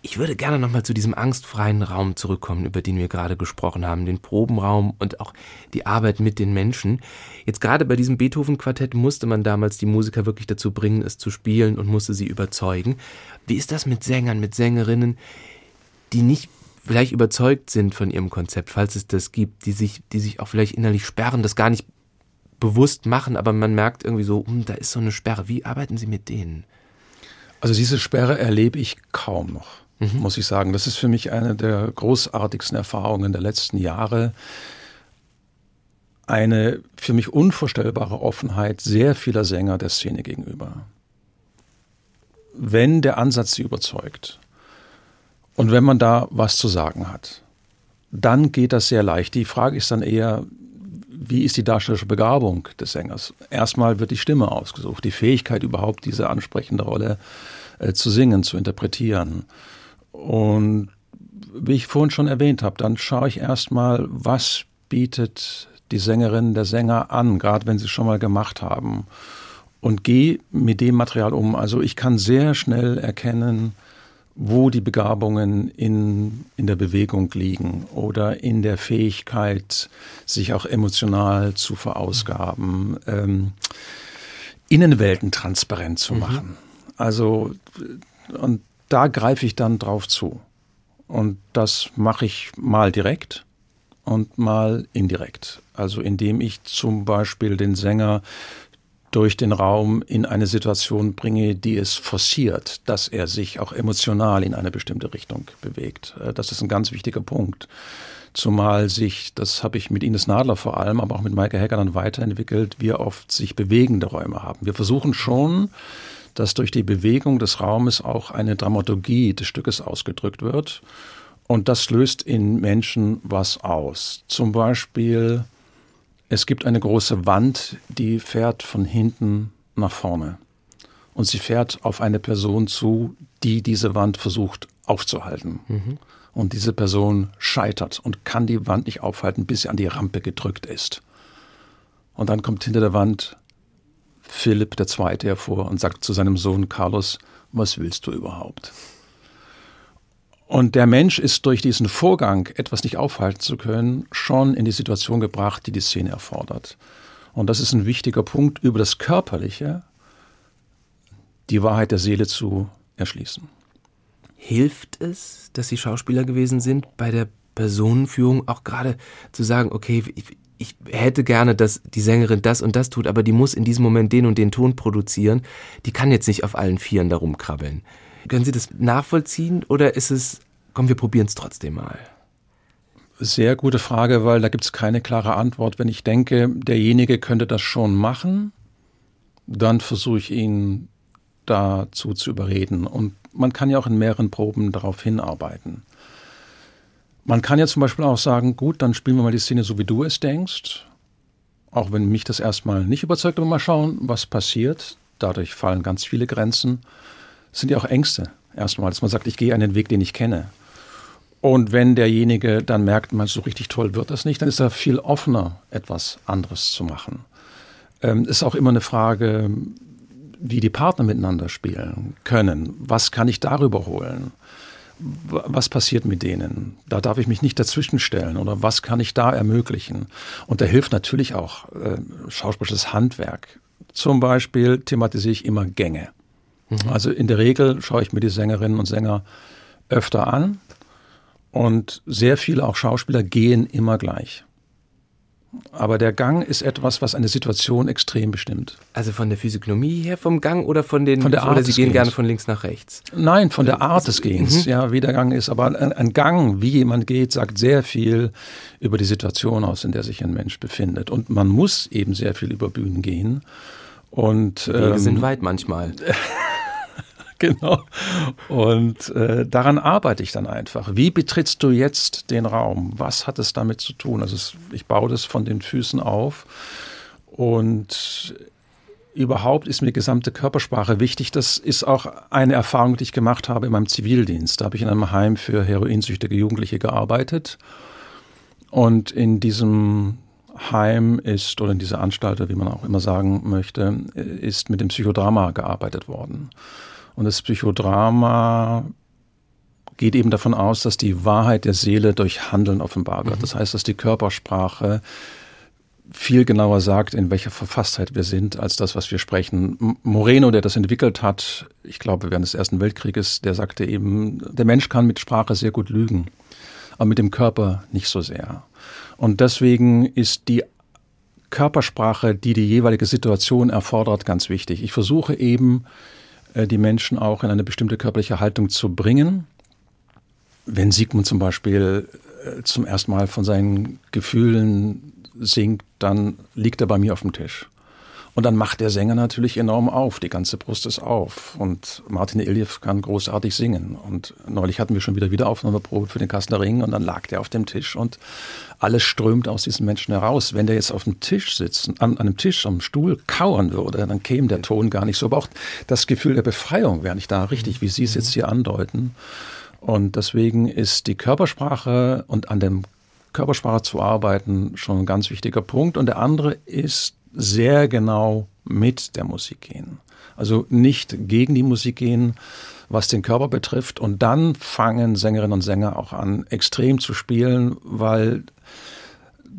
Ich würde gerne nochmal zu diesem angstfreien Raum zurückkommen, über den wir gerade gesprochen haben, den Probenraum und auch die Arbeit mit den Menschen. Jetzt gerade bei diesem Beethoven-Quartett musste man damals die Musiker wirklich dazu bringen, es zu spielen und musste sie überzeugen. Wie ist das mit Sängern, mit Sängerinnen, die nicht vielleicht überzeugt sind von ihrem Konzept, falls es das gibt, die sich, die sich auch vielleicht innerlich sperren, das gar nicht bewusst machen, aber man merkt irgendwie so, hm, da ist so eine Sperre. Wie arbeiten Sie mit denen? Also diese Sperre erlebe ich kaum noch mhm. muss ich sagen. Das ist für mich eine der großartigsten Erfahrungen der letzten Jahre. Eine für mich unvorstellbare Offenheit sehr vieler Sänger der Szene gegenüber. Wenn der Ansatz sie überzeugt und wenn man da was zu sagen hat, dann geht das sehr leicht. Die Frage ist dann eher, wie ist die darstellerische Begabung des Sängers? Erstmal wird die Stimme ausgesucht, die Fähigkeit überhaupt diese ansprechende Rolle äh, zu singen, zu interpretieren. Und wie ich vorhin schon erwähnt habe, dann schaue ich erstmal, was bietet die Sängerin, der Sänger an, gerade wenn sie es schon mal gemacht haben. Und gehe mit dem Material um. Also ich kann sehr schnell erkennen, wo die Begabungen in, in der Bewegung liegen oder in der Fähigkeit, sich auch emotional zu verausgaben, ähm, Innenwelten transparent zu mhm. machen. Mhm. Also, und da greife ich dann drauf zu. Und das mache ich mal direkt und mal indirekt. Also indem ich zum Beispiel den Sänger durch den Raum in eine Situation bringe, die es forciert, dass er sich auch emotional in eine bestimmte Richtung bewegt. Äh, das ist ein ganz wichtiger Punkt. Zumal sich, das habe ich mit Ines Nadler vor allem, aber auch mit Maike Hecker dann weiterentwickelt, wir oft sich bewegende Räume haben. Wir versuchen schon, dass durch die Bewegung des Raumes auch eine Dramaturgie des Stückes ausgedrückt wird. Und das löst in Menschen was aus. Zum Beispiel, es gibt eine große Wand, die fährt von hinten nach vorne. Und sie fährt auf eine Person zu, die diese Wand versucht aufzuhalten. Mhm. Und diese Person scheitert und kann die Wand nicht aufhalten, bis sie an die Rampe gedrückt ist. Und dann kommt hinter der Wand Philipp II. hervor und sagt zu seinem Sohn Carlos, was willst du überhaupt? Und der Mensch ist durch diesen Vorgang, etwas nicht aufhalten zu können, schon in die Situation gebracht, die die Szene erfordert. Und das ist ein wichtiger Punkt, über das Körperliche die Wahrheit der Seele zu erschließen. Hilft es, dass Sie Schauspieler gewesen sind, bei der Personenführung auch gerade zu sagen, okay, ich, ich hätte gerne, dass die Sängerin das und das tut, aber die muss in diesem Moment den und den Ton produzieren. Die kann jetzt nicht auf allen Vieren da rumkrabbeln. Können Sie das nachvollziehen oder ist es, komm, wir probieren es trotzdem mal? Sehr gute Frage, weil da gibt es keine klare Antwort. Wenn ich denke, derjenige könnte das schon machen, dann versuche ich ihn dazu zu überreden. Und man kann ja auch in mehreren Proben darauf hinarbeiten. Man kann ja zum Beispiel auch sagen, gut, dann spielen wir mal die Szene so, wie du es denkst. Auch wenn mich das erstmal nicht überzeugt, aber mal schauen, was passiert. Dadurch fallen ganz viele Grenzen. Sind ja auch Ängste erstmal, dass man sagt, ich gehe einen Weg, den ich kenne. Und wenn derjenige dann merkt, man so richtig toll wird das nicht, dann ist er viel offener, etwas anderes zu machen. Ähm, ist auch immer eine Frage, wie die Partner miteinander spielen können. Was kann ich darüber holen? was passiert mit denen? Da darf ich mich nicht dazwischenstellen oder was kann ich da ermöglichen? Und da hilft natürlich auch äh, schauspielerisches Handwerk. Zum Beispiel thematisiere ich immer Gänge. Mhm. Also in der Regel schaue ich mir die Sängerinnen und Sänger öfter an und sehr viele auch Schauspieler gehen immer gleich. Aber der Gang ist etwas, was eine Situation extrem bestimmt. Also von der Physiognomie her vom Gang oder von den von der Art oder Sie gehen Gehens. gerne von links nach rechts? Nein, von der Art des Gehens, mhm. ja, wie der Gang ist. Aber ein, ein, Gang, wie jemand geht, sagt sehr viel über die Situation aus, in der sich ein Mensch befindet. Und man muss eben sehr viel über Bühnen gehen. Und, die Wege ähm, sind weit manchmal. genau. Und äh, daran arbeite ich dann einfach. Wie betrittst du jetzt den Raum? Was hat es damit zu tun? Also es, ich baue das von den Füßen auf und überhaupt ist mir gesamte Körpersprache wichtig. Das ist auch eine Erfahrung, die ich gemacht habe in meinem Zivildienst. Da habe ich in einem Heim für heroinsüchtige Jugendliche gearbeitet. Und in diesem Heim ist, oder in dieser Anstalt, wie man auch immer sagen möchte, ist mit dem Psychodrama gearbeitet worden. Und das Psychodrama geht eben davon aus, dass die Wahrheit der Seele durch Handeln offenbar wird. Mhm. Das heißt, dass die Körpersprache viel genauer sagt, in welcher Verfasstheit wir sind, als das, was wir sprechen. Moreno, der das entwickelt hat, ich glaube während des Ersten Weltkrieges, der sagte eben, der Mensch kann mit Sprache sehr gut lügen, aber mit dem Körper nicht so sehr. Und deswegen ist die Körpersprache, die die jeweilige Situation erfordert, ganz wichtig. Ich versuche eben, die Menschen auch in eine bestimmte körperliche Haltung zu bringen. Wenn Sigmund zum Beispiel äh, zum ersten Mal von seinen Gefühlen singt, dann liegt er bei mir auf dem Tisch. Und dann macht der Sänger natürlich enorm auf, die ganze Brust ist auf. Und Martin Iljev kann großartig singen. Und neulich hatten wir schon wieder Wiederaufnahmeprobe für den Kasseler Ring und dann lag der auf dem Tisch und alles strömt aus diesem Menschen heraus. Wenn der jetzt auf dem Tisch sitzt, an, an einem Tisch, am Stuhl kauern würde, dann käme der Ton gar nicht so. Aber auch das Gefühl der Befreiung wäre nicht da, richtig, wie Sie es jetzt hier andeuten. Und deswegen ist die Körpersprache und an dem Körpersprache zu arbeiten schon ein ganz wichtiger Punkt. Und der andere ist sehr genau mit der Musik gehen. Also nicht gegen die Musik gehen, was den Körper betrifft. Und dann fangen Sängerinnen und Sänger auch an, extrem zu spielen, weil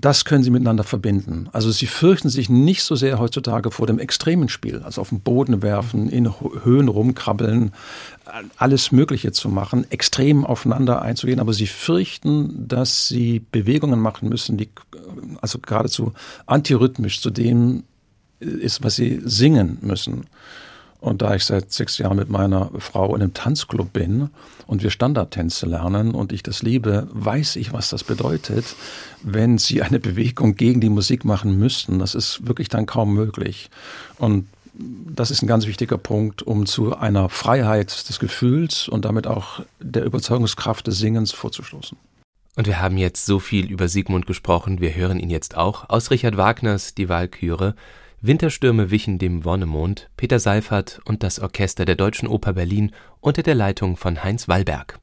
das können sie miteinander verbinden. Also sie fürchten sich nicht so sehr heutzutage vor dem extremen Spiel, also auf den Boden werfen, in Höhen rumkrabbeln, alles Mögliche zu machen, extrem aufeinander einzugehen, aber sie fürchten, dass sie Bewegungen machen müssen, die also geradezu antirhythmisch zu dem ist, was sie singen müssen. Und da ich seit sechs Jahren mit meiner Frau in einem Tanzclub bin und wir Standardtänze lernen und ich das liebe, weiß ich, was das bedeutet, wenn sie eine Bewegung gegen die Musik machen müssten. Das ist wirklich dann kaum möglich. Und das ist ein ganz wichtiger Punkt, um zu einer Freiheit des Gefühls und damit auch der Überzeugungskraft des Singens vorzustoßen. Und wir haben jetzt so viel über Sigmund gesprochen, wir hören ihn jetzt auch aus Richard Wagners Die Walküre. Winterstürme wichen dem Wonnemond, Peter Seifert und das Orchester der Deutschen Oper Berlin unter der Leitung von Heinz Wallberg.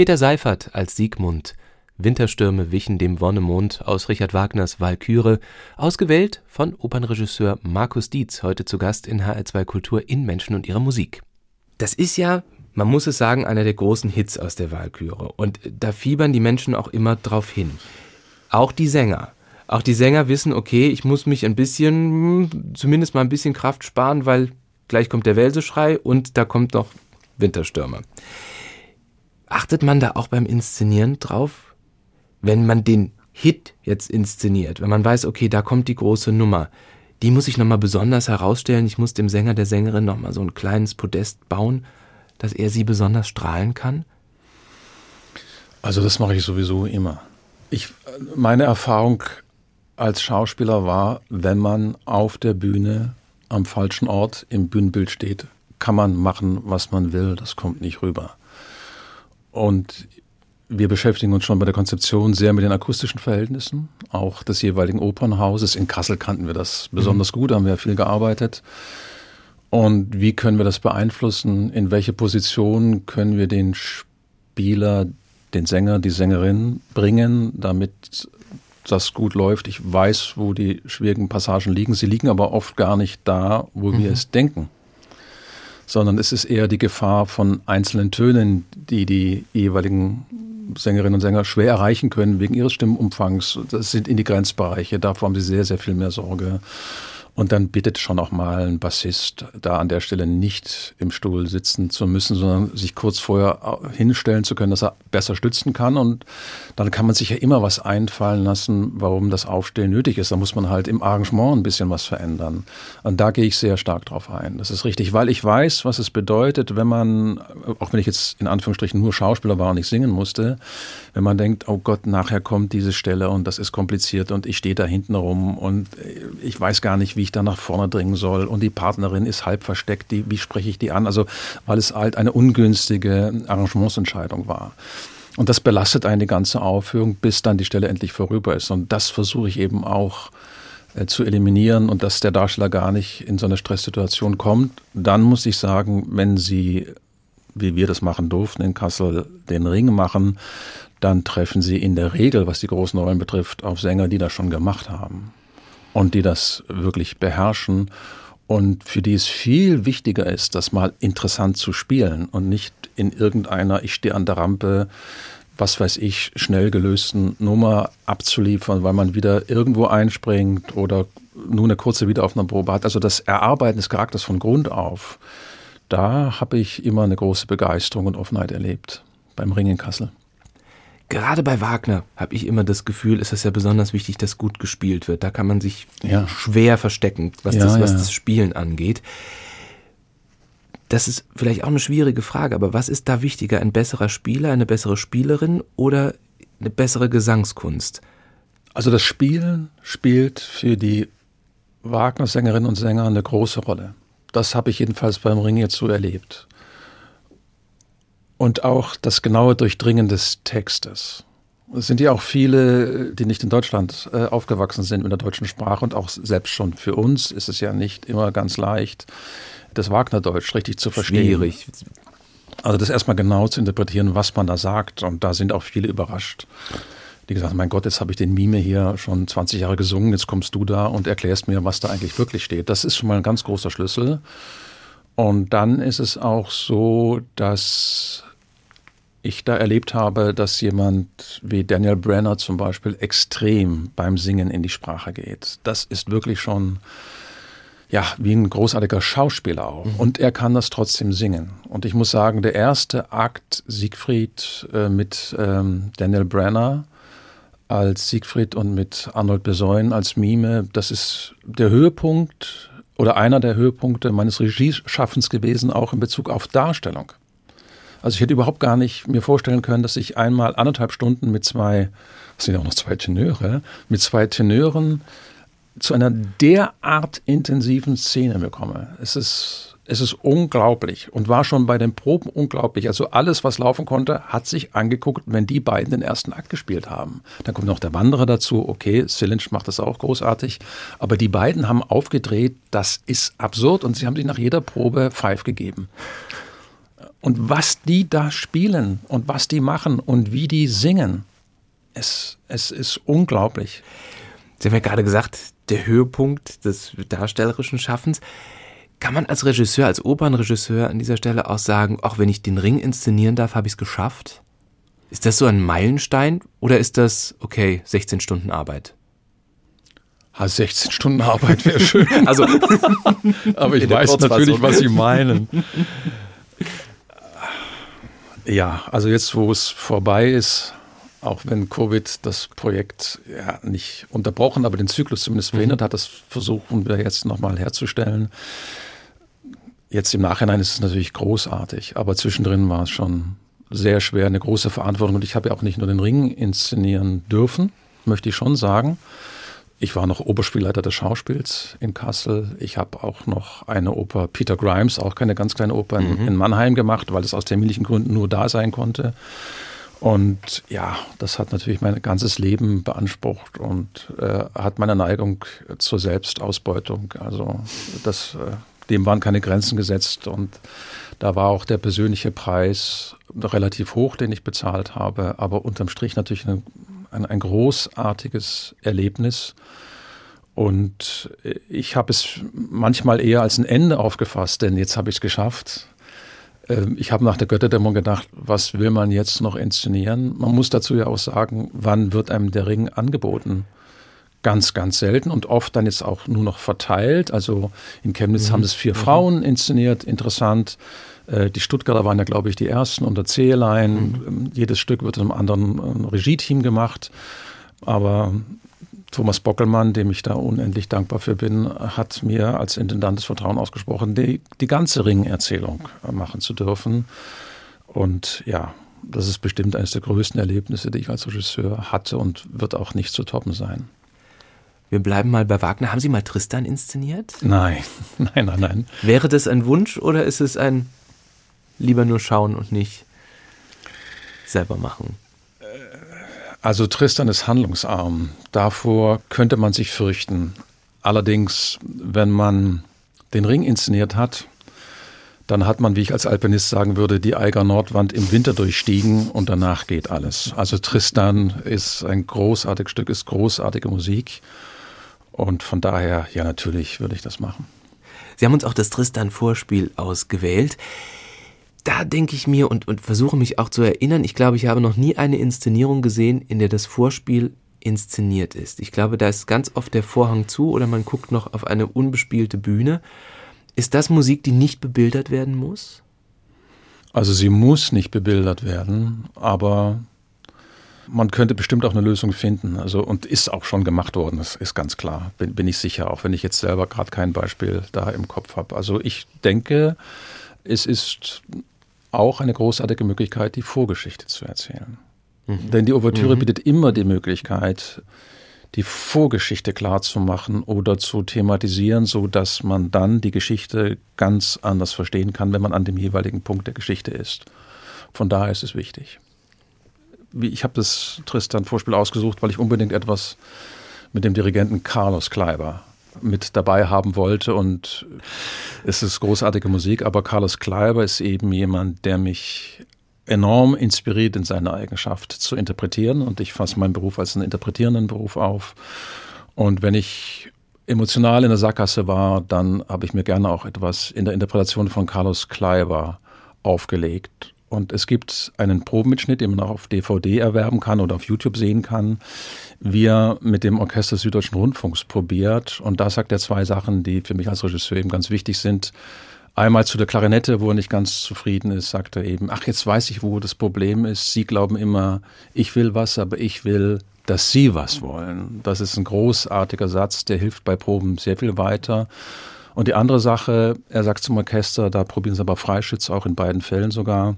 Peter Seiffert als Siegmund, Winterstürme wichen dem Wonnemond aus Richard Wagners Walküre, ausgewählt von Opernregisseur Markus Dietz, heute zu Gast in HR2 Kultur in Menschen und ihrer Musik. Das ist ja, man muss es sagen, einer der großen Hits aus der Walküre. Und da fiebern die Menschen auch immer drauf hin. Auch die Sänger. Auch die Sänger wissen, okay, ich muss mich ein bisschen, zumindest mal ein bisschen Kraft sparen, weil gleich kommt der Welseschrei und da kommt noch Winterstürme. Achtet man da auch beim Inszenieren drauf? Wenn man den Hit jetzt inszeniert, wenn man weiß, okay, da kommt die große Nummer, die muss ich nochmal besonders herausstellen, ich muss dem Sänger, der Sängerin nochmal so ein kleines Podest bauen, dass er sie besonders strahlen kann? Also das mache ich sowieso immer. Ich, meine Erfahrung als Schauspieler war, wenn man auf der Bühne am falschen Ort im Bühnenbild steht, kann man machen, was man will, das kommt nicht rüber. Und wir beschäftigen uns schon bei der Konzeption sehr mit den akustischen Verhältnissen, auch des jeweiligen Opernhauses. In Kassel kannten wir das besonders mhm. gut, haben wir viel gearbeitet. Und wie können wir das beeinflussen? In welche Position können wir den Spieler, den Sänger, die Sängerin bringen, damit das gut läuft? Ich weiß, wo die schwierigen Passagen liegen. Sie liegen aber oft gar nicht da, wo mhm. wir es denken sondern es ist eher die Gefahr von einzelnen Tönen, die die jeweiligen Sängerinnen und Sänger schwer erreichen können wegen ihres Stimmumfangs. Das sind in die Grenzbereiche, davor haben sie sehr, sehr viel mehr Sorge. Und dann bittet schon auch mal ein Bassist, da an der Stelle nicht im Stuhl sitzen zu müssen, sondern sich kurz vorher hinstellen zu können, dass er besser stützen kann. Und dann kann man sich ja immer was einfallen lassen, warum das Aufstehen nötig ist. Da muss man halt im Arrangement ein bisschen was verändern. Und da gehe ich sehr stark drauf ein. Das ist richtig, weil ich weiß, was es bedeutet, wenn man, auch wenn ich jetzt in Anführungsstrichen nur Schauspieler war und nicht singen musste, wenn man denkt, oh Gott, nachher kommt diese Stelle und das ist kompliziert und ich stehe da hinten rum und ich weiß gar nicht, wie ich da nach vorne dringen soll und die Partnerin ist halb versteckt, die, wie spreche ich die an? Also, weil es halt eine ungünstige Arrangementsentscheidung war. Und das belastet eine ganze Aufführung, bis dann die Stelle endlich vorüber ist. Und das versuche ich eben auch äh, zu eliminieren und dass der Darsteller gar nicht in so eine Stresssituation kommt. Dann muss ich sagen, wenn Sie, wie wir das machen durften in Kassel, den Ring machen, dann treffen Sie in der Regel, was die großen Rollen betrifft, auf Sänger, die das schon gemacht haben und die das wirklich beherrschen und für die es viel wichtiger ist, das mal interessant zu spielen und nicht in irgendeiner, ich stehe an der Rampe, was weiß ich, schnell gelösten Nummer abzuliefern, weil man wieder irgendwo einspringt oder nur eine kurze Wiederaufnahmeprobe hat. Also das Erarbeiten des Charakters von Grund auf, da habe ich immer eine große Begeisterung und Offenheit erlebt beim Ring in Kassel gerade bei Wagner habe ich immer das Gefühl, ist es ja besonders wichtig, dass gut gespielt wird. Da kann man sich ja. schwer verstecken, was, ja, das, was ja. das Spielen angeht. Das ist vielleicht auch eine schwierige Frage, aber was ist da wichtiger? Ein besserer Spieler, eine bessere Spielerin oder eine bessere Gesangskunst? Also das Spielen spielt für die Wagner-Sängerinnen und Sänger eine große Rolle. Das habe ich jedenfalls beim Ring jetzt so erlebt und auch das genaue Durchdringen des Textes. Es sind ja auch viele, die nicht in Deutschland äh, aufgewachsen sind mit der deutschen Sprache und auch selbst schon für uns ist es ja nicht immer ganz leicht, das Wagnerdeutsch richtig zu verstehen. Schwierig. Also das erstmal genau zu interpretieren, was man da sagt. Und da sind auch viele überrascht. Die gesagt, mein Gott, jetzt habe ich den Mime hier schon 20 Jahre gesungen, jetzt kommst du da und erklärst mir, was da eigentlich wirklich steht. Das ist schon mal ein ganz großer Schlüssel. Und dann ist es auch so, dass ich da erlebt habe, dass jemand wie Daniel Brenner zum Beispiel extrem beim Singen in die Sprache geht. Das ist wirklich schon ja, wie ein großartiger Schauspieler auch. Mhm. Und er kann das trotzdem singen. Und ich muss sagen, der erste Akt Siegfried äh, mit ähm, Daniel Brenner als Siegfried und mit Arnold Besäun als Mime, das ist der Höhepunkt oder einer der Höhepunkte meines Regieschaffens gewesen, auch in Bezug auf Darstellung. Also ich hätte überhaupt gar nicht mir vorstellen können, dass ich einmal anderthalb Stunden mit zwei, es sind ja auch noch zwei Tenöre, mit zwei Tenören zu einer derart intensiven Szene bekomme. Es ist es ist unglaublich und war schon bei den Proben unglaublich. Also alles, was laufen konnte, hat sich angeguckt, wenn die beiden den ersten Akt gespielt haben. Dann kommt noch der Wanderer dazu. Okay, Silinch macht das auch großartig. Aber die beiden haben aufgedreht. Das ist absurd und sie haben sich nach jeder Probe Pfeif gegeben. Und was die da spielen und was die machen und wie die singen, es, es ist unglaublich. Sie haben ja gerade gesagt, der Höhepunkt des darstellerischen Schaffens. Kann man als Regisseur, als Opernregisseur an dieser Stelle auch sagen, auch wenn ich den Ring inszenieren darf, habe ich es geschafft? Ist das so ein Meilenstein oder ist das, okay, 16 Stunden Arbeit? Ha, 16 Stunden Arbeit wäre schön. Also, aber ich weiß natürlich, was Sie meinen. Ja, also jetzt, wo es vorbei ist, auch wenn Covid das Projekt ja nicht unterbrochen, aber den Zyklus zumindest verhindert mhm. hat, das versuchen wir jetzt nochmal herzustellen. Jetzt im Nachhinein ist es natürlich großartig, aber zwischendrin war es schon sehr schwer, eine große Verantwortung. Und ich habe ja auch nicht nur den Ring inszenieren dürfen, möchte ich schon sagen. Ich war noch Oberspielleiter des Schauspiels in Kassel. Ich habe auch noch eine Oper Peter Grimes, auch keine ganz kleine Oper in, mhm. in Mannheim gemacht, weil es aus terminlichen Gründen nur da sein konnte. Und ja, das hat natürlich mein ganzes Leben beansprucht und äh, hat meine Neigung zur Selbstausbeutung. Also das äh, dem waren keine Grenzen gesetzt und da war auch der persönliche Preis relativ hoch, den ich bezahlt habe, aber unterm Strich natürlich ein, ein, ein großartiges Erlebnis. Und ich habe es manchmal eher als ein Ende aufgefasst, denn jetzt habe ich es geschafft. Ähm, ich habe nach der Götterdämmerung gedacht, was will man jetzt noch inszenieren? Man muss dazu ja auch sagen, wann wird einem der Ring angeboten? ganz, ganz selten und oft dann jetzt auch nur noch verteilt. Also in Chemnitz mhm. haben es vier mhm. Frauen inszeniert, interessant. Äh, die Stuttgarter waren ja, glaube ich, die ersten unter Zehlein. Mhm. Ähm, jedes Stück wird in einem anderen Regie-Team gemacht. Aber Thomas Bockelmann, dem ich da unendlich dankbar für bin, hat mir als Intendant das Vertrauen ausgesprochen, die, die ganze Ringerzählung äh, machen zu dürfen. Und ja, das ist bestimmt eines der größten Erlebnisse, die ich als Regisseur hatte und wird auch nicht zu toppen sein. Wir bleiben mal bei Wagner. Haben Sie mal Tristan inszeniert? Nein, nein, nein, nein. Wäre das ein Wunsch oder ist es ein lieber nur schauen und nicht selber machen? Also Tristan ist handlungsarm. Davor könnte man sich fürchten. Allerdings, wenn man den Ring inszeniert hat, dann hat man, wie ich als Alpinist sagen würde, die Eiger Nordwand im Winter durchstiegen und danach geht alles. Also Tristan ist ein großartiges Stück, ist großartige Musik. Und von daher, ja, natürlich würde ich das machen. Sie haben uns auch das Tristan-Vorspiel ausgewählt. Da denke ich mir und, und versuche mich auch zu erinnern, ich glaube, ich habe noch nie eine Inszenierung gesehen, in der das Vorspiel inszeniert ist. Ich glaube, da ist ganz oft der Vorhang zu oder man guckt noch auf eine unbespielte Bühne. Ist das Musik, die nicht bebildert werden muss? Also sie muss nicht bebildert werden, aber man könnte bestimmt auch eine Lösung finden. Also und ist auch schon gemacht worden, das ist ganz klar, bin, bin ich sicher, auch wenn ich jetzt selber gerade kein Beispiel da im Kopf habe. Also ich denke, es ist auch eine großartige Möglichkeit, die Vorgeschichte zu erzählen. Mhm. Denn die Ouvertüre mhm. bietet immer die Möglichkeit, die Vorgeschichte klar zu machen oder zu thematisieren, so dass man dann die Geschichte ganz anders verstehen kann, wenn man an dem jeweiligen Punkt der Geschichte ist. Von daher ist es wichtig ich habe das Tristan-Vorspiel ausgesucht, weil ich unbedingt etwas mit dem Dirigenten Carlos Kleiber mit dabei haben wollte. Und es ist großartige Musik, aber Carlos Kleiber ist eben jemand, der mich enorm inspiriert in seiner Eigenschaft zu interpretieren. Und ich fasse meinen Beruf als einen interpretierenden Beruf auf. Und wenn ich emotional in der Sackgasse war, dann habe ich mir gerne auch etwas in der Interpretation von Carlos Kleiber aufgelegt. Und es gibt einen Probenmitschnitt, den man auch auf DVD erwerben kann oder auf YouTube sehen kann, wie er mit dem Orchester des Süddeutschen Rundfunks probiert. Und da sagt er zwei Sachen, die für mich als Regisseur eben ganz wichtig sind. Einmal zu der Klarinette, wo er nicht ganz zufrieden ist, sagt er eben, ach, jetzt weiß ich, wo das Problem ist. Sie glauben immer, ich will was, aber ich will, dass Sie was wollen. Das ist ein großartiger Satz, der hilft bei Proben sehr viel weiter. Und die andere Sache, er sagt zum Orchester, da probieren sie aber Freischütze auch in beiden Fällen sogar.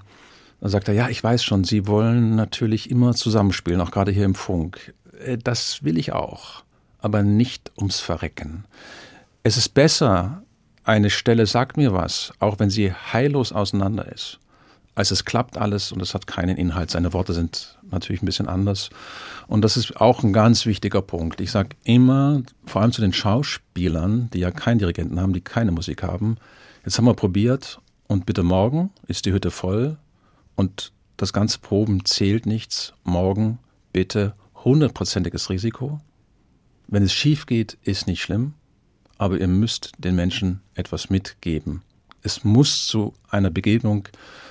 Da sagt er, ja, ich weiß schon, Sie wollen natürlich immer zusammenspielen, auch gerade hier im Funk. Äh, das will ich auch, aber nicht ums Verrecken. Es ist besser, eine Stelle sagt mir was, auch wenn sie heillos auseinander ist, als es klappt alles und es hat keinen Inhalt. Seine Worte sind natürlich ein bisschen anders. Und das ist auch ein ganz wichtiger Punkt. Ich sage immer, vor allem zu den Schauspielern, die ja keinen Dirigenten haben, die keine Musik haben, jetzt haben wir probiert und bitte morgen ist die Hütte voll und das ganze Proben zählt nichts. Morgen bitte hundertprozentiges Risiko. Wenn es schief geht, ist nicht schlimm, aber ihr müsst den Menschen etwas mitgeben. Es muss zu einer Begegnung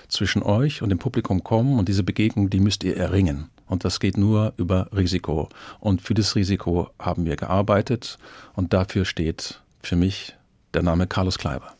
zwischen euch und dem Publikum kommen und diese Begegnung, die müsst ihr erringen. Und das geht nur über Risiko. Und für das Risiko haben wir gearbeitet und dafür steht für mich der Name Carlos Kleiber.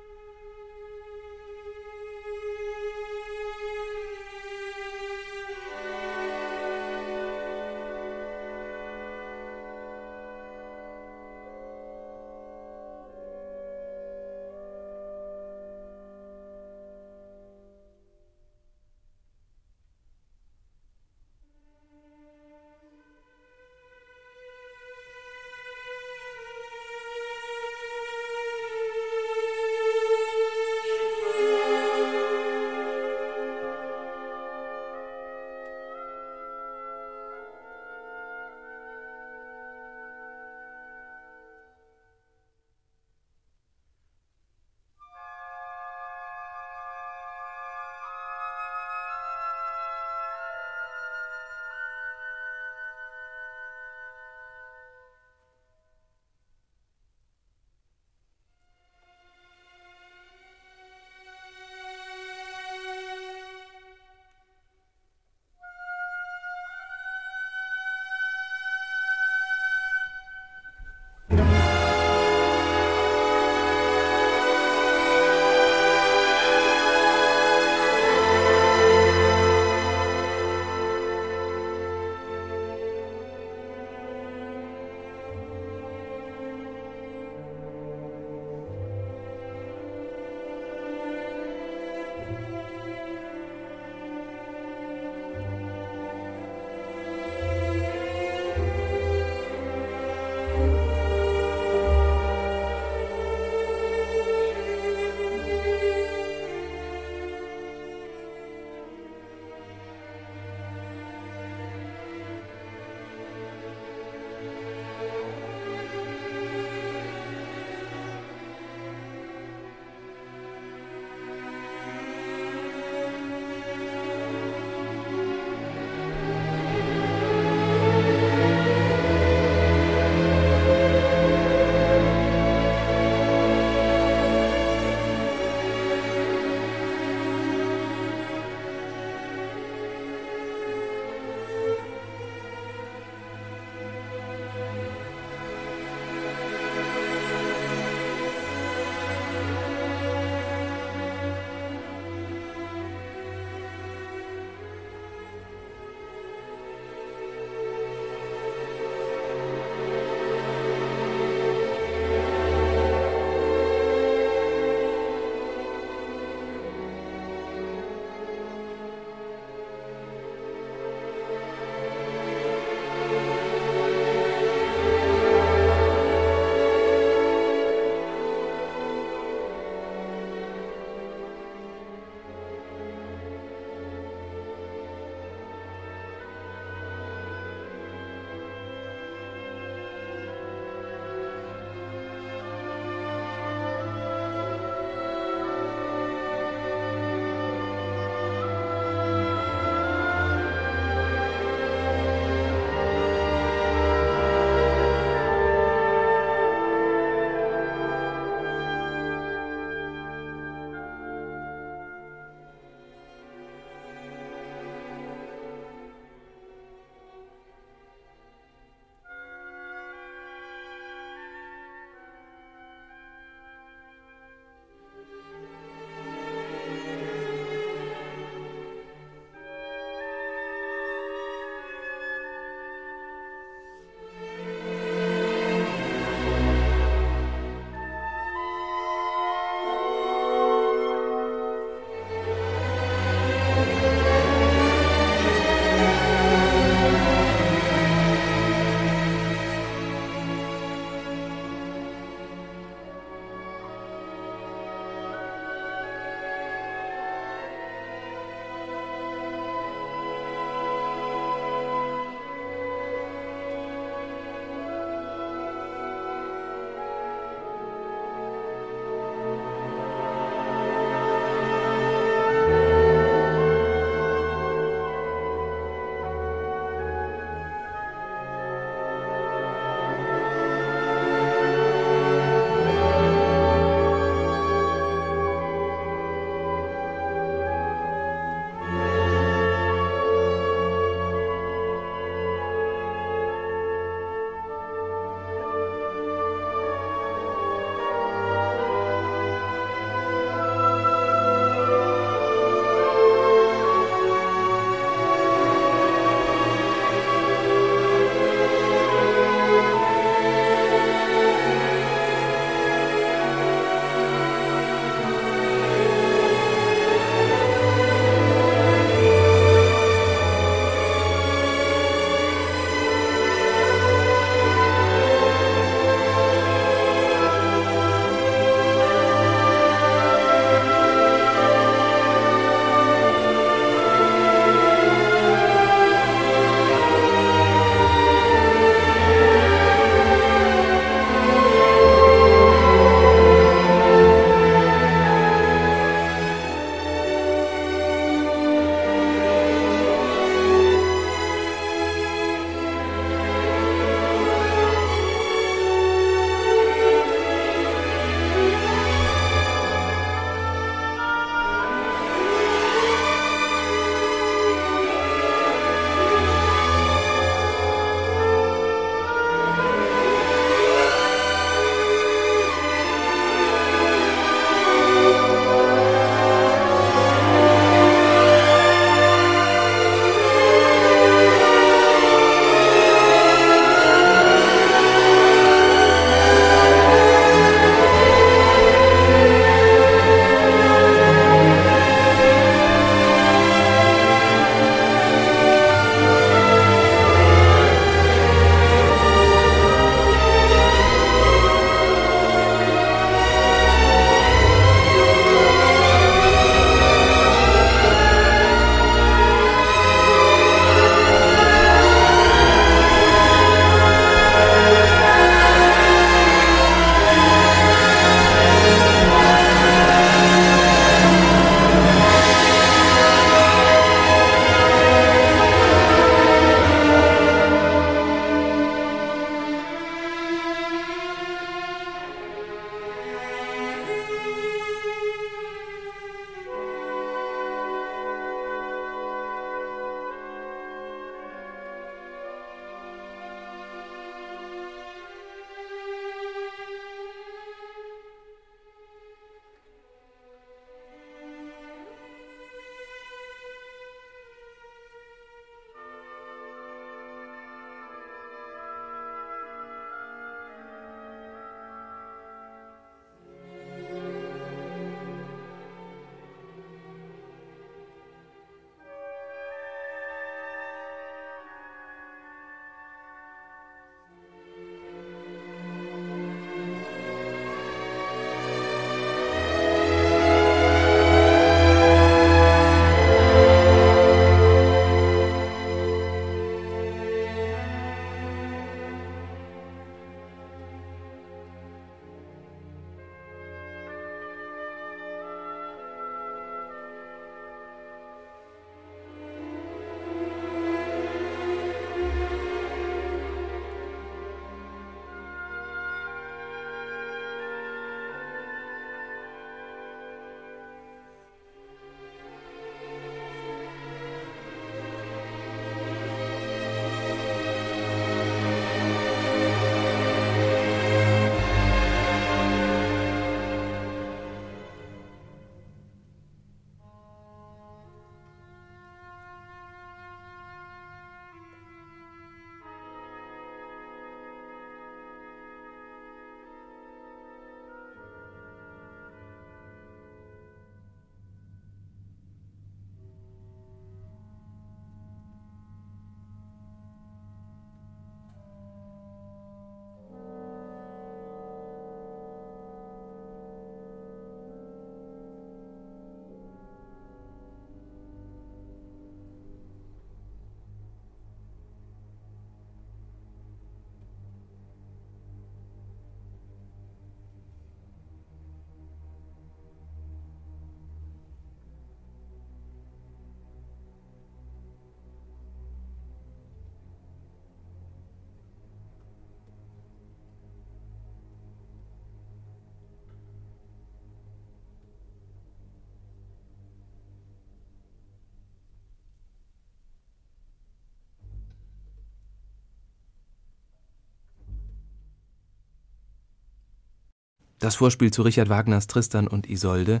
Das Vorspiel zu Richard Wagners Tristan und Isolde.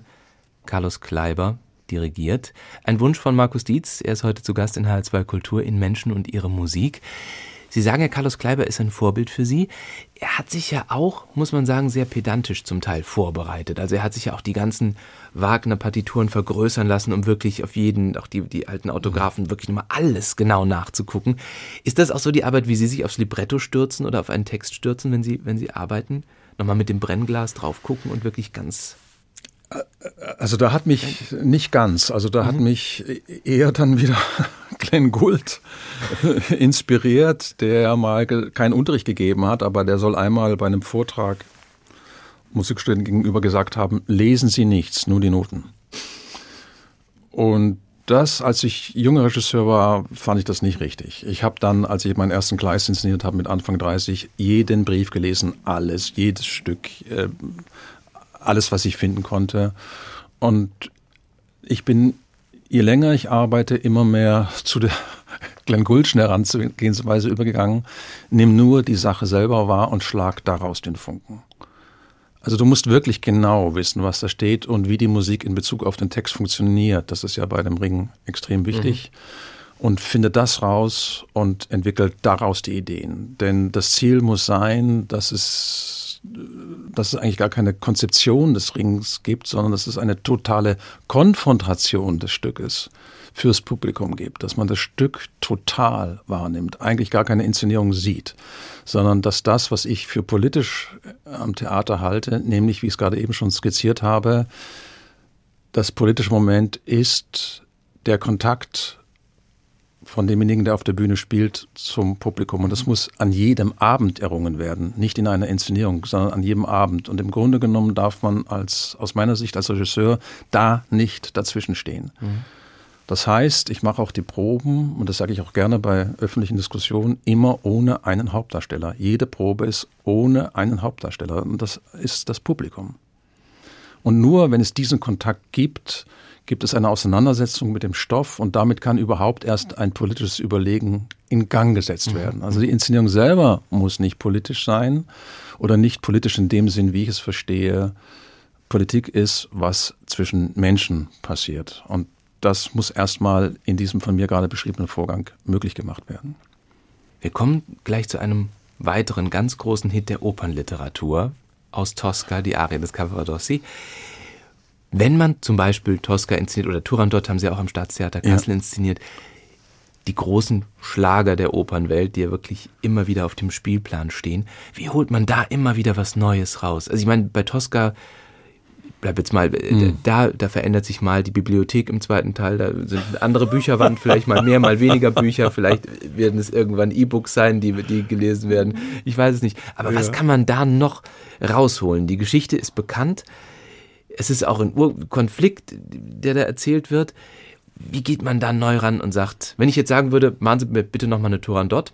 Carlos Kleiber dirigiert. Ein Wunsch von Markus Dietz. Er ist heute zu Gast in HR2 Kultur in Menschen und ihre Musik. Sie sagen ja, Carlos Kleiber ist ein Vorbild für Sie. Er hat sich ja auch, muss man sagen, sehr pedantisch zum Teil vorbereitet. Also er hat sich ja auch die ganzen Wagner-Partituren vergrößern lassen, um wirklich auf jeden, auch die, die alten Autographen, wirklich nochmal alles genau nachzugucken. Ist das auch so die Arbeit, wie Sie sich aufs Libretto stürzen oder auf einen Text stürzen, wenn Sie, wenn Sie arbeiten? Nochmal mit dem Brennglas drauf gucken und wirklich ganz also da hat mich nicht ganz, also da mhm. hat mich eher dann wieder Glenn Gould inspiriert, der ja mal keinen Unterricht gegeben hat, aber der soll einmal bei einem Vortrag Musikstudenten gegenüber gesagt haben, lesen Sie nichts, nur die Noten. Und das, als ich junger Regisseur war, fand ich das nicht richtig. Ich habe dann, als ich meinen ersten Gleis inszeniert habe mit Anfang 30, jeden Brief gelesen, alles, jedes Stück, äh, alles, was ich finden konnte. Und ich bin, je länger ich arbeite, immer mehr zu der Glenn Gulschen Herangehensweise übergegangen. Nimm nur die Sache selber wahr und schlag daraus den Funken. Also du musst wirklich genau wissen, was da steht und wie die Musik in Bezug auf den Text funktioniert. Das ist ja bei dem Ring extrem wichtig. Mhm. Und finde das raus und entwickelt daraus die Ideen. Denn das Ziel muss sein, dass es dass es eigentlich gar keine Konzeption des Rings gibt, sondern dass es eine totale Konfrontation des Stückes fürs Publikum gibt, dass man das Stück total wahrnimmt, eigentlich gar keine Inszenierung sieht, sondern dass das, was ich für politisch am Theater halte, nämlich, wie ich es gerade eben schon skizziert habe, das politische Moment ist der Kontakt von demjenigen, der auf der Bühne spielt, zum Publikum. Und das muss an jedem Abend errungen werden, nicht in einer Inszenierung, sondern an jedem Abend. Und im Grunde genommen darf man als, aus meiner Sicht als Regisseur da nicht dazwischen stehen. Mhm. Das heißt, ich mache auch die Proben, und das sage ich auch gerne bei öffentlichen Diskussionen, immer ohne einen Hauptdarsteller. Jede Probe ist ohne einen Hauptdarsteller. Und das ist das Publikum. Und nur wenn es diesen Kontakt gibt, gibt es eine Auseinandersetzung mit dem Stoff und damit kann überhaupt erst ein politisches Überlegen in Gang gesetzt mhm. werden. Also die Inszenierung selber muss nicht politisch sein oder nicht politisch in dem Sinn, wie ich es verstehe. Politik ist, was zwischen Menschen passiert. Und das muss erstmal in diesem von mir gerade beschriebenen Vorgang möglich gemacht werden. Wir kommen gleich zu einem weiteren ganz großen Hit der Opernliteratur aus Tosca, die Arie des Cavaradossi. Wenn man zum Beispiel Tosca inszeniert oder Turandot haben sie auch am Staatstheater Kassel ja. inszeniert, die großen Schlager der Opernwelt, die ja wirklich immer wieder auf dem Spielplan stehen, wie holt man da immer wieder was Neues raus? Also ich meine, bei Tosca bleib jetzt mal, mhm. da, da verändert sich mal die Bibliothek im zweiten Teil, da sind andere Bücherwand, vielleicht mal mehr, mal weniger Bücher, vielleicht werden es irgendwann E-Books sein, die, die gelesen werden. Ich weiß es nicht. Aber ja. was kann man da noch rausholen? Die Geschichte ist bekannt es ist auch ein Urkonflikt, der da erzählt wird. Wie geht man da neu ran und sagt, wenn ich jetzt sagen würde, machen Sie mir bitte nochmal eine Turandot,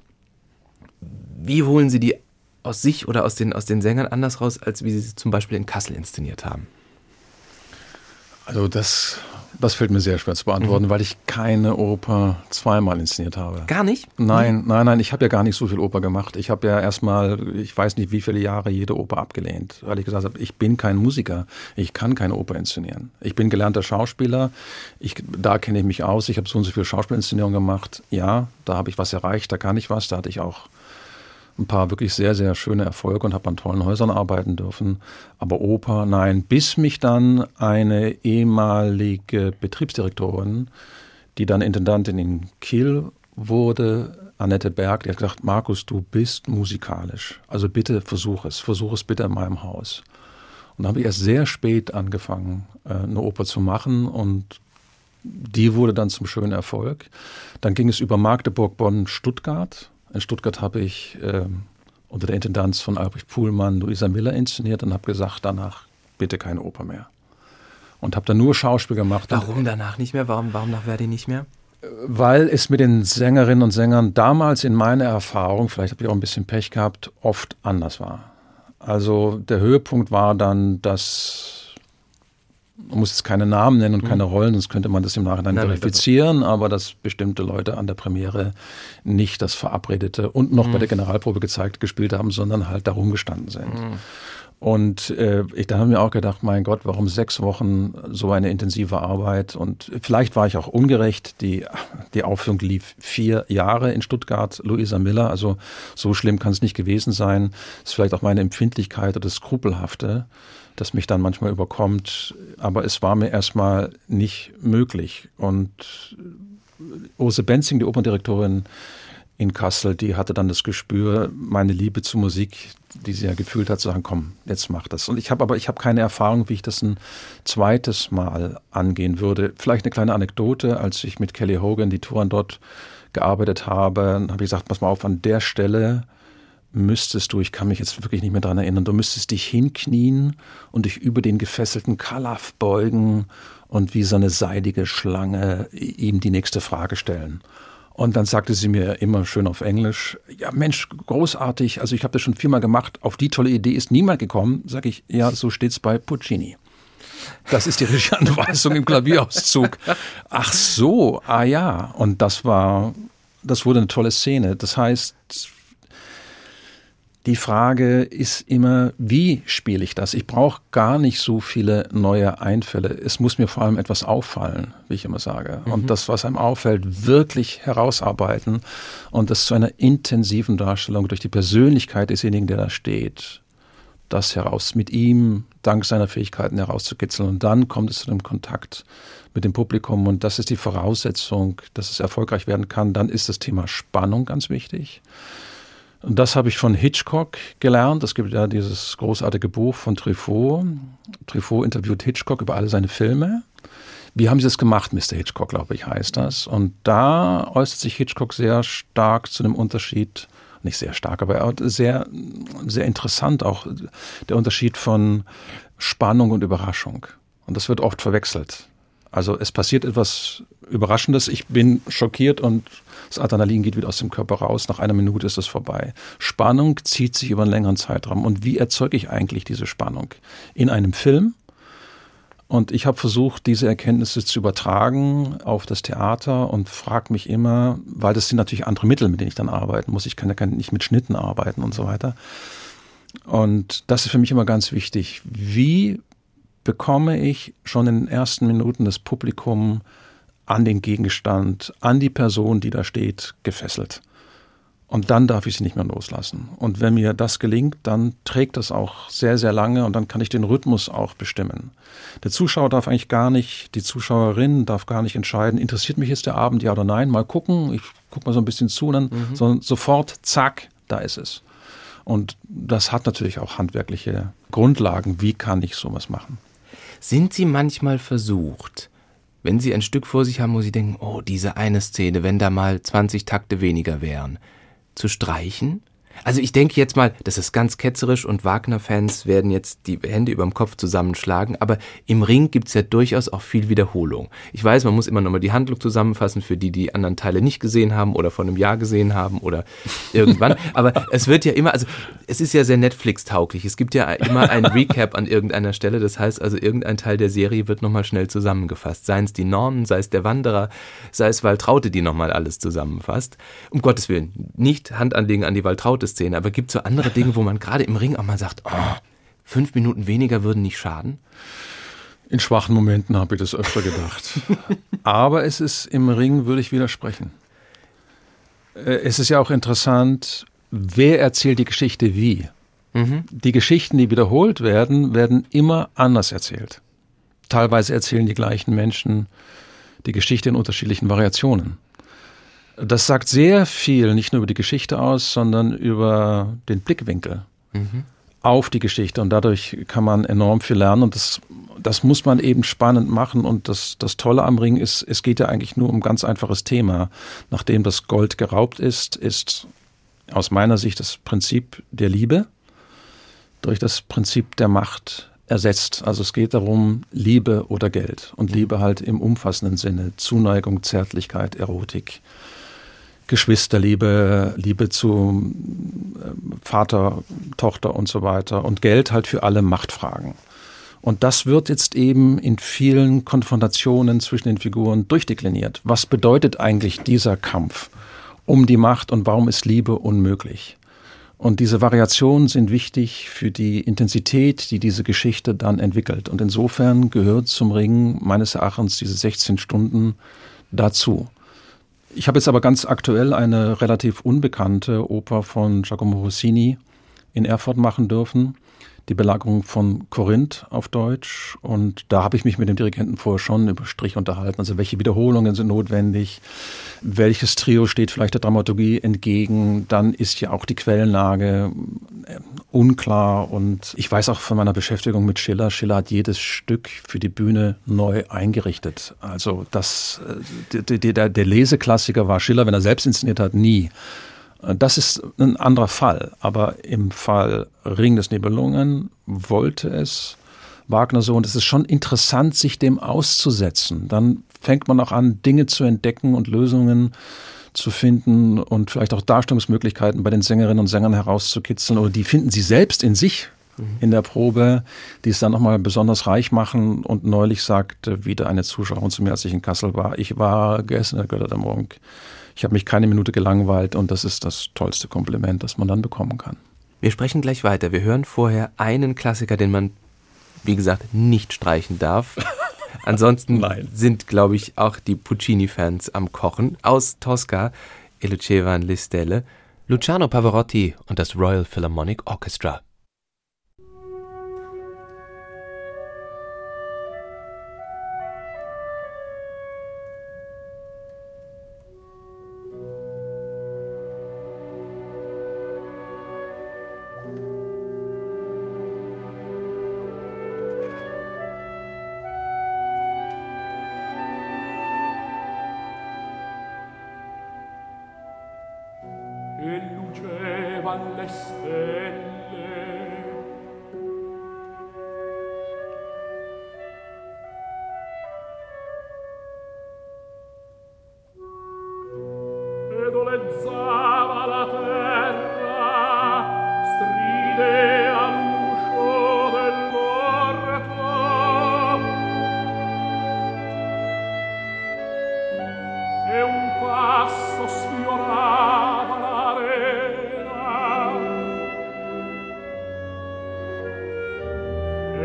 wie holen Sie die aus sich oder aus den, aus den Sängern anders raus, als wie Sie sie zum Beispiel in Kassel inszeniert haben? Also das das fällt mir sehr schwer zu beantworten, mhm. weil ich keine Oper zweimal inszeniert habe. Gar nicht? Nein, nein, nein, ich habe ja gar nicht so viel Oper gemacht. Ich habe ja erstmal, ich weiß nicht wie viele Jahre jede Oper abgelehnt, weil ich gesagt habe, ich bin kein Musiker, ich kann keine Oper inszenieren. Ich bin gelernter Schauspieler, ich, da kenne ich mich aus, ich habe so und so viel Schauspielinszenierung gemacht. Ja, da habe ich was erreicht, da kann ich was, da hatte ich auch ein paar wirklich sehr, sehr schöne Erfolge und habe an tollen Häusern arbeiten dürfen. Aber Oper, nein, bis mich dann eine ehemalige Betriebsdirektorin, die dann Intendantin in Kiel wurde, Annette Berg, die hat gesagt, Markus, du bist musikalisch. Also bitte versuch es, versuch es bitte in meinem Haus. Und dann habe ich erst sehr spät angefangen, äh, eine Oper zu machen und die wurde dann zum schönen Erfolg. Dann ging es über Magdeburg, Bonn, Stuttgart in Stuttgart habe ich äh, unter der Intendanz von Albrecht Puhlmann Luisa Miller inszeniert und habe gesagt, danach bitte keine Oper mehr. Und habe dann nur Schauspiel gemacht. Warum danach nicht mehr? Warum, warum nach Verdi nicht mehr? Weil es mit den Sängerinnen und Sängern damals in meiner Erfahrung, vielleicht habe ich auch ein bisschen Pech gehabt, oft anders war. Also der Höhepunkt war dann, dass man muss jetzt keine Namen nennen und mhm. keine Rollen, sonst könnte man das im Nachhinein Nein, verifizieren, aber dass bestimmte Leute an der Premiere nicht das Verabredete und noch mhm. bei der Generalprobe gezeigt gespielt haben, sondern halt darum gestanden sind. Mhm. Und äh, ich, da habe mir auch gedacht, mein Gott, warum sechs Wochen so eine intensive Arbeit? Und vielleicht war ich auch ungerecht. Die, die Aufführung lief vier Jahre in Stuttgart, Luisa Miller. Also so schlimm kann es nicht gewesen sein. Das ist vielleicht auch meine Empfindlichkeit oder das Skrupelhafte, das mich dann manchmal überkommt. Aber es war mir erstmal nicht möglich. Und Ose Benzing, die Operndirektorin, in Kassel, die hatte dann das Gespür, meine Liebe zur Musik, die sie ja gefühlt hat, zu sagen, komm, jetzt mach das. Und ich habe aber, ich habe keine Erfahrung, wie ich das ein zweites Mal angehen würde. Vielleicht eine kleine Anekdote, als ich mit Kelly Hogan die Touren dort gearbeitet habe, habe ich gesagt, pass mal auf, an der Stelle müsstest du, ich kann mich jetzt wirklich nicht mehr dran erinnern, du müsstest dich hinknien und dich über den gefesselten Kalaf beugen und wie so eine seidige Schlange ihm die nächste Frage stellen. Und dann sagte sie mir immer schön auf Englisch, ja Mensch, großartig, also ich habe das schon viermal gemacht, auf die tolle Idee ist niemand gekommen. Sag ich, ja, so steht's bei Puccini. Das ist die Regieanweisung im Klavierauszug. Ach so, ah ja. Und das war, das wurde eine tolle Szene. Das heißt, die Frage ist immer, wie spiele ich das? Ich brauche gar nicht so viele neue Einfälle. Es muss mir vor allem etwas auffallen, wie ich immer sage. Mhm. Und das, was einem auffällt, wirklich herausarbeiten und das zu einer intensiven Darstellung durch die Persönlichkeit desjenigen, der da steht, das heraus mit ihm dank seiner Fähigkeiten herauszukitzeln. Und dann kommt es zu dem Kontakt mit dem Publikum. Und das ist die Voraussetzung, dass es erfolgreich werden kann. Dann ist das Thema Spannung ganz wichtig. Und das habe ich von Hitchcock gelernt. Es gibt ja dieses großartige Buch von Truffaut. Truffaut interviewt Hitchcock über alle seine Filme. Wie haben Sie das gemacht, Mr. Hitchcock, glaube ich, heißt das. Und da äußert sich Hitchcock sehr stark zu dem Unterschied, nicht sehr stark, aber sehr, sehr interessant auch, der Unterschied von Spannung und Überraschung. Und das wird oft verwechselt. Also es passiert etwas Überraschendes. Ich bin schockiert und das Adrenalin geht wieder aus dem Körper raus. Nach einer Minute ist es vorbei. Spannung zieht sich über einen längeren Zeitraum. Und wie erzeuge ich eigentlich diese Spannung? In einem Film. Und ich habe versucht, diese Erkenntnisse zu übertragen auf das Theater und frage mich immer, weil das sind natürlich andere Mittel, mit denen ich dann arbeiten muss. Ich kann ja nicht mit Schnitten arbeiten und so weiter. Und das ist für mich immer ganz wichtig. Wie bekomme ich schon in den ersten Minuten das Publikum an den Gegenstand, an die Person, die da steht, gefesselt. Und dann darf ich sie nicht mehr loslassen. Und wenn mir das gelingt, dann trägt das auch sehr, sehr lange und dann kann ich den Rhythmus auch bestimmen. Der Zuschauer darf eigentlich gar nicht, die Zuschauerin darf gar nicht entscheiden, interessiert mich jetzt der Abend, ja oder nein, mal gucken, ich gucke mal so ein bisschen zu, dann, mhm. sondern sofort, zack, da ist es. Und das hat natürlich auch handwerkliche Grundlagen. Wie kann ich sowas machen? Sind Sie manchmal versucht, wenn Sie ein Stück vor sich haben, wo Sie denken, oh, diese eine Szene, wenn da mal 20 Takte weniger wären, zu streichen also ich denke jetzt mal, das ist ganz ketzerisch und Wagner-Fans werden jetzt die Hände über dem Kopf zusammenschlagen, aber im Ring gibt's ja durchaus auch viel Wiederholung. Ich weiß, man muss immer nochmal die Handlung zusammenfassen für die, die anderen Teile nicht gesehen haben oder vor einem Jahr gesehen haben oder irgendwann. aber es wird ja immer, also es ist ja sehr Netflix-tauglich. Es gibt ja immer ein Recap an irgendeiner Stelle. Das heißt also, irgendein Teil der Serie wird nochmal schnell zusammengefasst. Seien es die Nornen, sei es der Wanderer, sei es Waltraute, die nochmal alles zusammenfasst. Um Gottes Willen, nicht Hand anlegen an die Waltraute Szene, aber gibt es so andere Dinge, wo man gerade im Ring auch mal sagt, oh, fünf Minuten weniger würden nicht schaden? In schwachen Momenten habe ich das öfter gedacht. aber es ist im Ring, würde ich widersprechen. Äh, es ist ja auch interessant, wer erzählt die Geschichte wie. Mhm. Die Geschichten, die wiederholt werden, werden immer anders erzählt. Teilweise erzählen die gleichen Menschen die Geschichte in unterschiedlichen Variationen. Das sagt sehr viel, nicht nur über die Geschichte aus, sondern über den Blickwinkel mhm. auf die Geschichte. Und dadurch kann man enorm viel lernen. Und das, das muss man eben spannend machen. Und das, das Tolle am Ring ist, es geht ja eigentlich nur um ein ganz einfaches Thema. Nachdem das Gold geraubt ist, ist aus meiner Sicht das Prinzip der Liebe durch das Prinzip der Macht ersetzt. Also es geht darum, Liebe oder Geld. Und Liebe halt im umfassenden Sinne. Zuneigung, Zärtlichkeit, Erotik. Geschwisterliebe, Liebe zu ähm, Vater, Tochter und so weiter und Geld halt für alle Machtfragen. Und das wird jetzt eben in vielen Konfrontationen zwischen den Figuren durchdekliniert. Was bedeutet eigentlich dieser Kampf um die Macht und warum ist Liebe unmöglich? Und diese Variationen sind wichtig für die Intensität, die diese Geschichte dann entwickelt. Und insofern gehört zum Ring meines Erachtens diese 16 Stunden dazu. Ich habe jetzt aber ganz aktuell eine relativ unbekannte Oper von Giacomo Rossini in Erfurt machen dürfen die Belagerung von Korinth auf Deutsch. Und da habe ich mich mit dem Dirigenten vorher schon über Strich unterhalten. Also welche Wiederholungen sind notwendig? Welches Trio steht vielleicht der Dramaturgie entgegen? Dann ist ja auch die Quellenlage äh, unklar. Und ich weiß auch von meiner Beschäftigung mit Schiller, Schiller hat jedes Stück für die Bühne neu eingerichtet. Also das, äh, der, der, der Leseklassiker war Schiller, wenn er selbst inszeniert hat, nie. Das ist ein anderer Fall. Aber im Fall Ring des Nibelungen wollte es Wagner so. Und es ist schon interessant, sich dem auszusetzen. Dann fängt man auch an, Dinge zu entdecken und Lösungen zu finden und vielleicht auch Darstellungsmöglichkeiten bei den Sängerinnen und Sängern herauszukitzeln. Oder die finden sie selbst in sich in der Probe, die es dann nochmal besonders reich machen. Und neulich sagte wieder eine Zuschauerin zu mir, als ich in Kassel war, ich war gestern Götter der Morgen ich habe mich keine Minute gelangweilt und das ist das tollste Kompliment, das man dann bekommen kann. Wir sprechen gleich weiter. Wir hören vorher einen Klassiker, den man, wie gesagt, nicht streichen darf. Ansonsten Nein. sind, glaube ich, auch die Puccini-Fans am Kochen. Aus Tosca, E Lucevan Listelle, Luciano Pavarotti und das Royal Philharmonic Orchestra. e un passo sfiorava l'arena.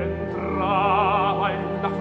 Entrava in una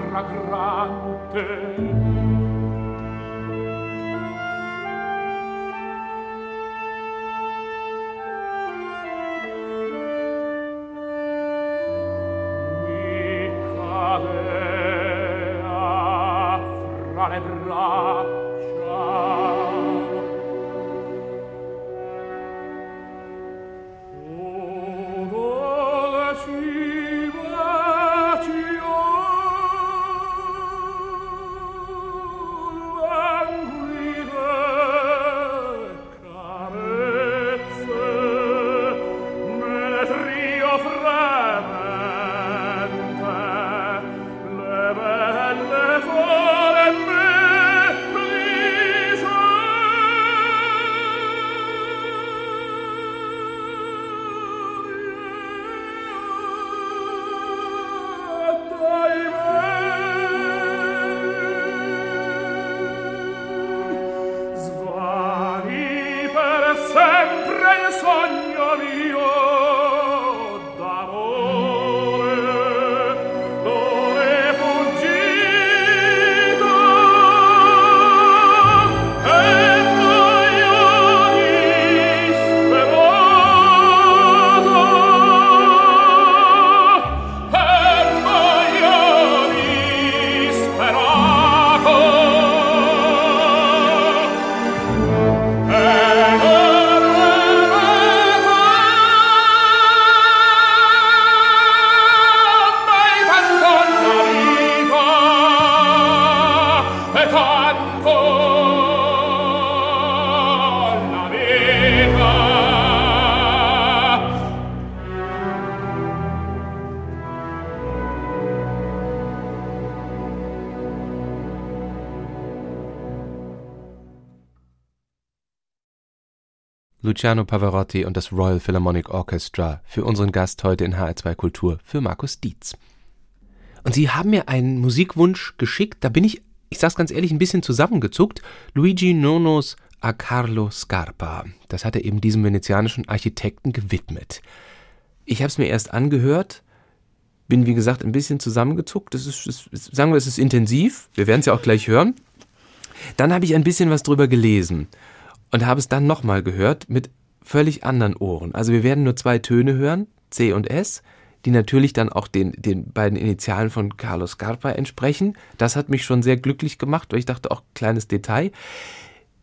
Luciano Pavarotti und das Royal Philharmonic Orchestra für unseren Gast heute in HR2 Kultur für Markus Dietz. Und Sie haben mir einen Musikwunsch geschickt, da bin ich, ich sag's ganz ehrlich, ein bisschen zusammengezuckt. Luigi Nonos A Carlo Scarpa. Das hat er eben diesem venezianischen Architekten gewidmet. Ich habe es mir erst angehört, bin wie gesagt ein bisschen zusammengezuckt. Das ist, das ist sagen wir, es ist intensiv. Wir werden es ja auch gleich hören. Dann habe ich ein bisschen was drüber gelesen und habe es dann nochmal gehört mit völlig anderen Ohren. Also wir werden nur zwei Töne hören, C und S, die natürlich dann auch den, den beiden Initialen von Carlos Scarpa entsprechen. Das hat mich schon sehr glücklich gemacht, weil ich dachte, auch kleines Detail.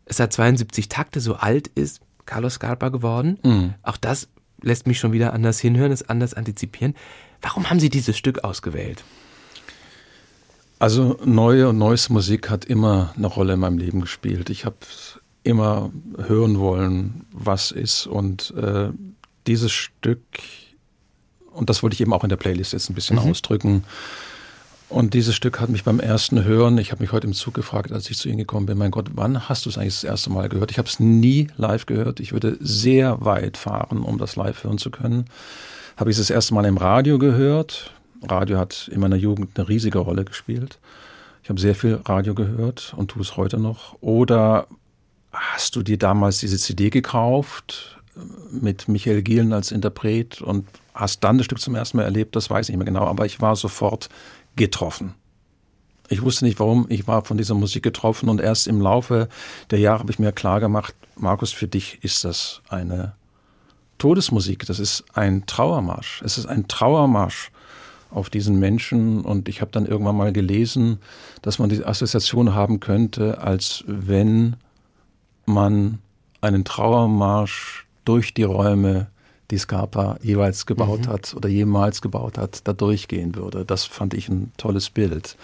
Es hat 72 Takte, so alt ist Carlos Scarpa geworden. Mhm. Auch das lässt mich schon wieder anders hinhören, es anders antizipieren. Warum haben Sie dieses Stück ausgewählt? Also neue und neueste Musik hat immer eine Rolle in meinem Leben gespielt. Ich habe immer hören wollen, was ist. Und äh, dieses Stück, und das wollte ich eben auch in der Playlist jetzt ein bisschen mhm. ausdrücken. Und dieses Stück hat mich beim ersten Hören, ich habe mich heute im Zug gefragt, als ich zu Ihnen gekommen bin, mein Gott, wann hast du es eigentlich das erste Mal gehört? Ich habe es nie live gehört. Ich würde sehr weit fahren, um das live hören zu können. Habe ich es das erste Mal im Radio gehört. Radio hat in meiner Jugend eine riesige Rolle gespielt. Ich habe sehr viel Radio gehört und tue es heute noch. Oder hast du dir damals diese CD gekauft mit Michael Gielen als Interpret und hast dann das Stück zum ersten Mal erlebt? Das weiß ich nicht mehr genau, aber ich war sofort getroffen. Ich wusste nicht warum, ich war von dieser Musik getroffen und erst im Laufe der Jahre habe ich mir klar gemacht, Markus, für dich ist das eine Todesmusik, das ist ein Trauermarsch. Es ist ein Trauermarsch auf diesen Menschen und ich habe dann irgendwann mal gelesen, dass man die Assoziation haben könnte, als wenn man einen Trauermarsch durch die Räume die Scarpa jeweils gebaut mhm. hat oder jemals gebaut hat, da durchgehen würde. Das fand ich ein tolles Bild.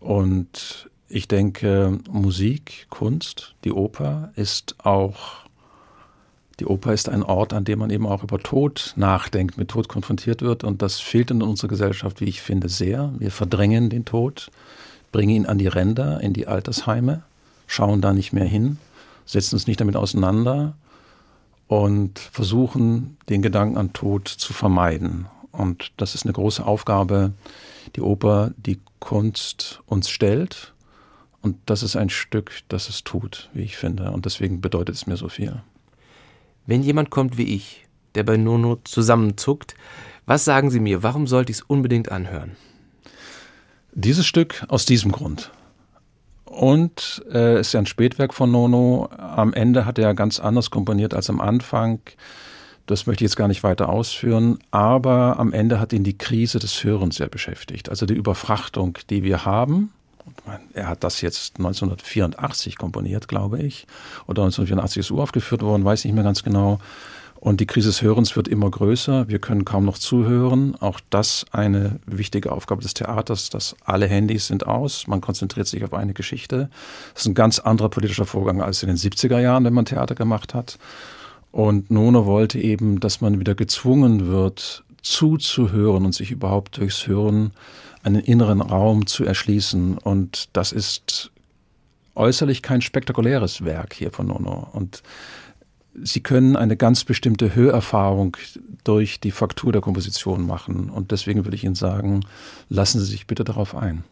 Und ich denke, Musik, Kunst, die Oper ist auch, die Oper ist ein Ort, an dem man eben auch über Tod nachdenkt, mit Tod konfrontiert wird. Und das fehlt in unserer Gesellschaft, wie ich finde, sehr. Wir verdrängen den Tod, bringen ihn an die Ränder, in die Altersheime, schauen da nicht mehr hin, setzen uns nicht damit auseinander und versuchen, den Gedanken an Tod zu vermeiden. Und das ist eine große Aufgabe, die Oper, die Kunst uns stellt. Und das ist ein Stück, das es tut, wie ich finde. Und deswegen bedeutet es mir so viel. Wenn jemand kommt wie ich, der bei Nono zusammenzuckt, was sagen Sie mir, warum sollte ich es unbedingt anhören? Dieses Stück aus diesem Grund. Und äh, ist ja ein Spätwerk von Nono. Am Ende hat er ganz anders komponiert als am Anfang. Das möchte ich jetzt gar nicht weiter ausführen, aber am Ende hat ihn die Krise des Hörens sehr beschäftigt. Also die Überfrachtung, die wir haben. Er hat das jetzt 1984 komponiert, glaube ich. Oder 1984 ist uraufgeführt worden, weiß nicht mehr ganz genau. Und die Krise des Hörens wird immer größer. Wir können kaum noch zuhören. Auch das eine wichtige Aufgabe des Theaters, dass alle Handys sind aus. Man konzentriert sich auf eine Geschichte. Das ist ein ganz anderer politischer Vorgang als in den 70er Jahren, wenn man Theater gemacht hat. Und Nono wollte eben, dass man wieder gezwungen wird, zuzuhören und sich überhaupt durchs Hören einen inneren Raum zu erschließen. Und das ist äußerlich kein spektakuläres Werk hier von Nono. Und Sie können eine ganz bestimmte Hörerfahrung durch die Faktur der Komposition machen. Und deswegen würde ich Ihnen sagen, lassen Sie sich bitte darauf ein.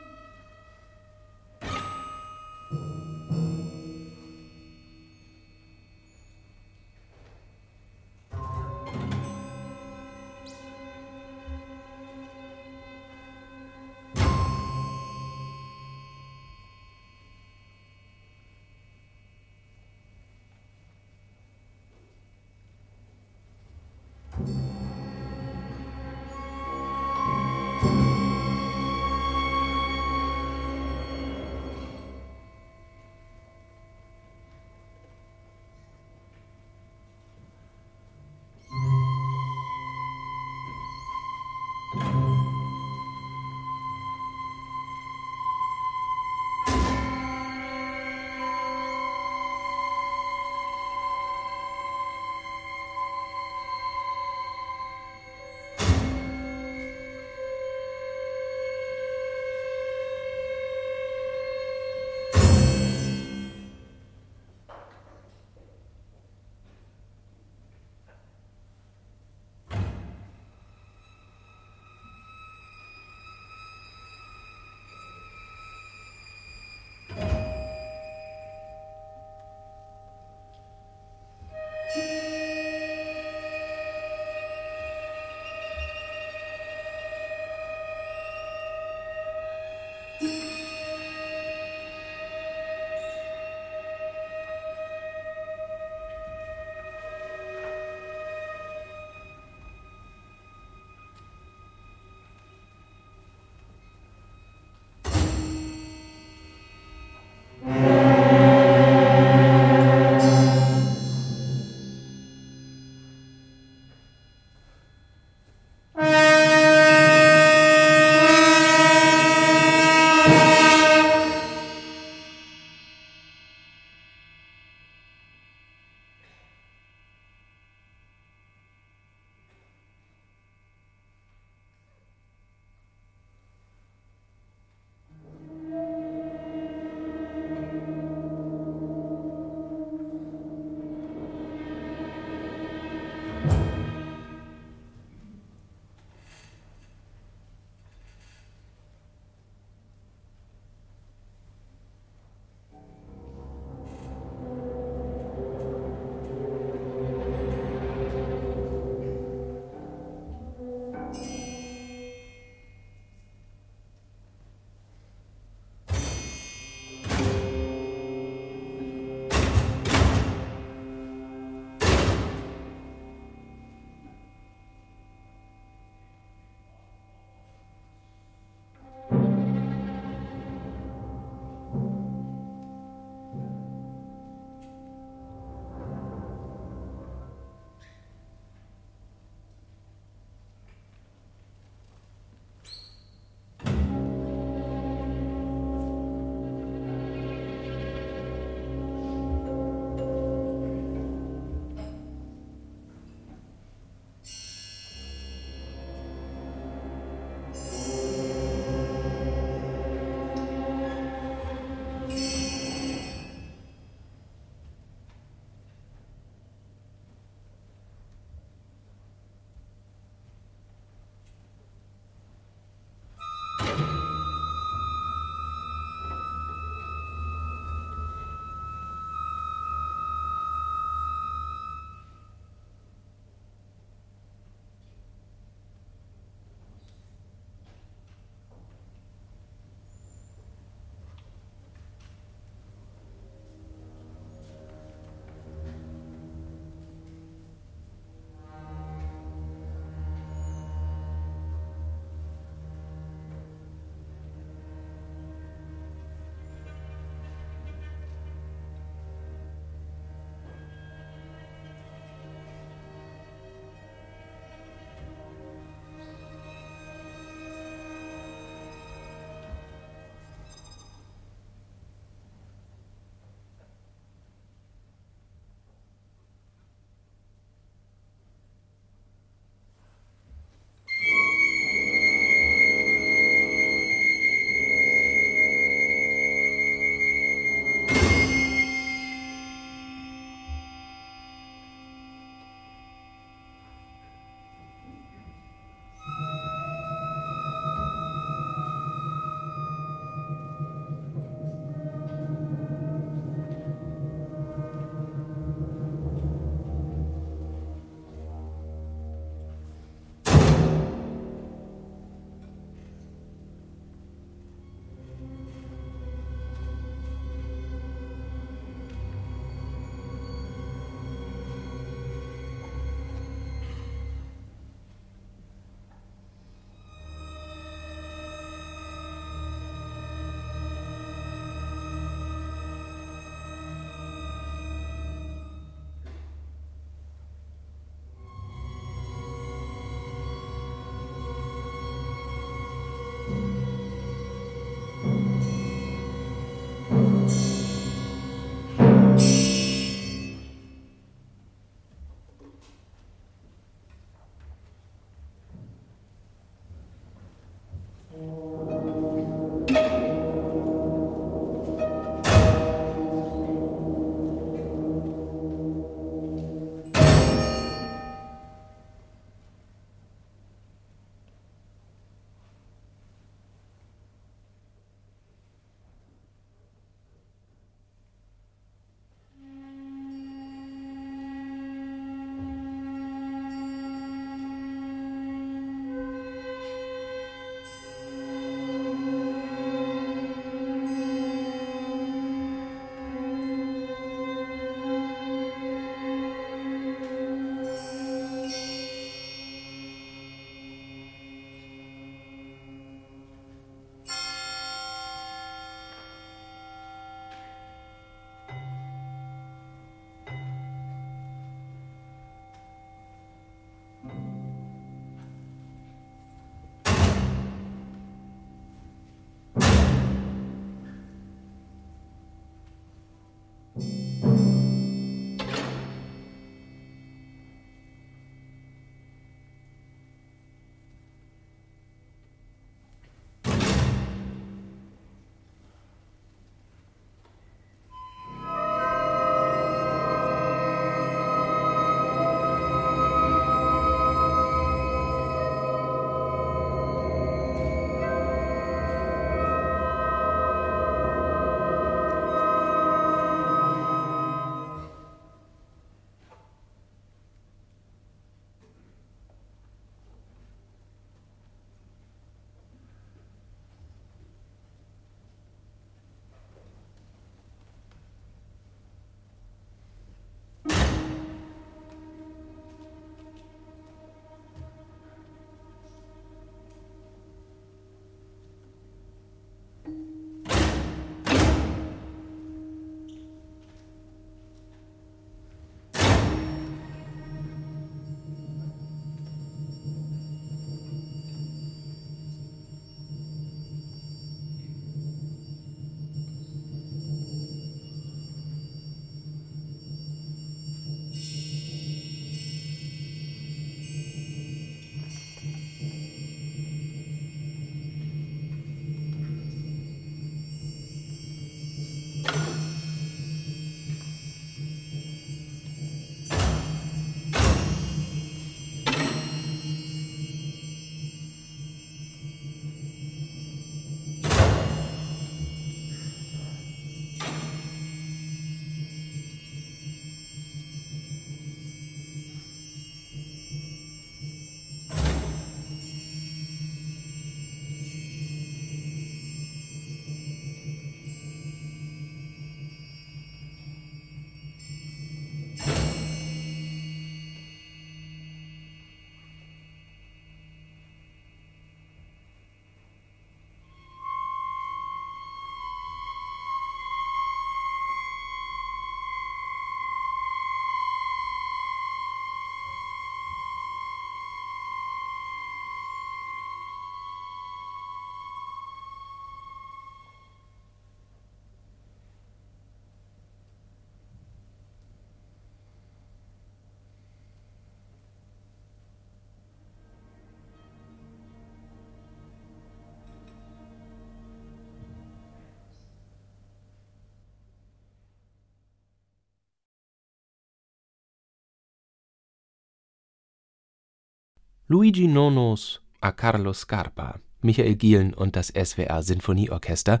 Luigi Nonos a Carlo Scarpa, Michael Gielen und das SWR Sinfonieorchester.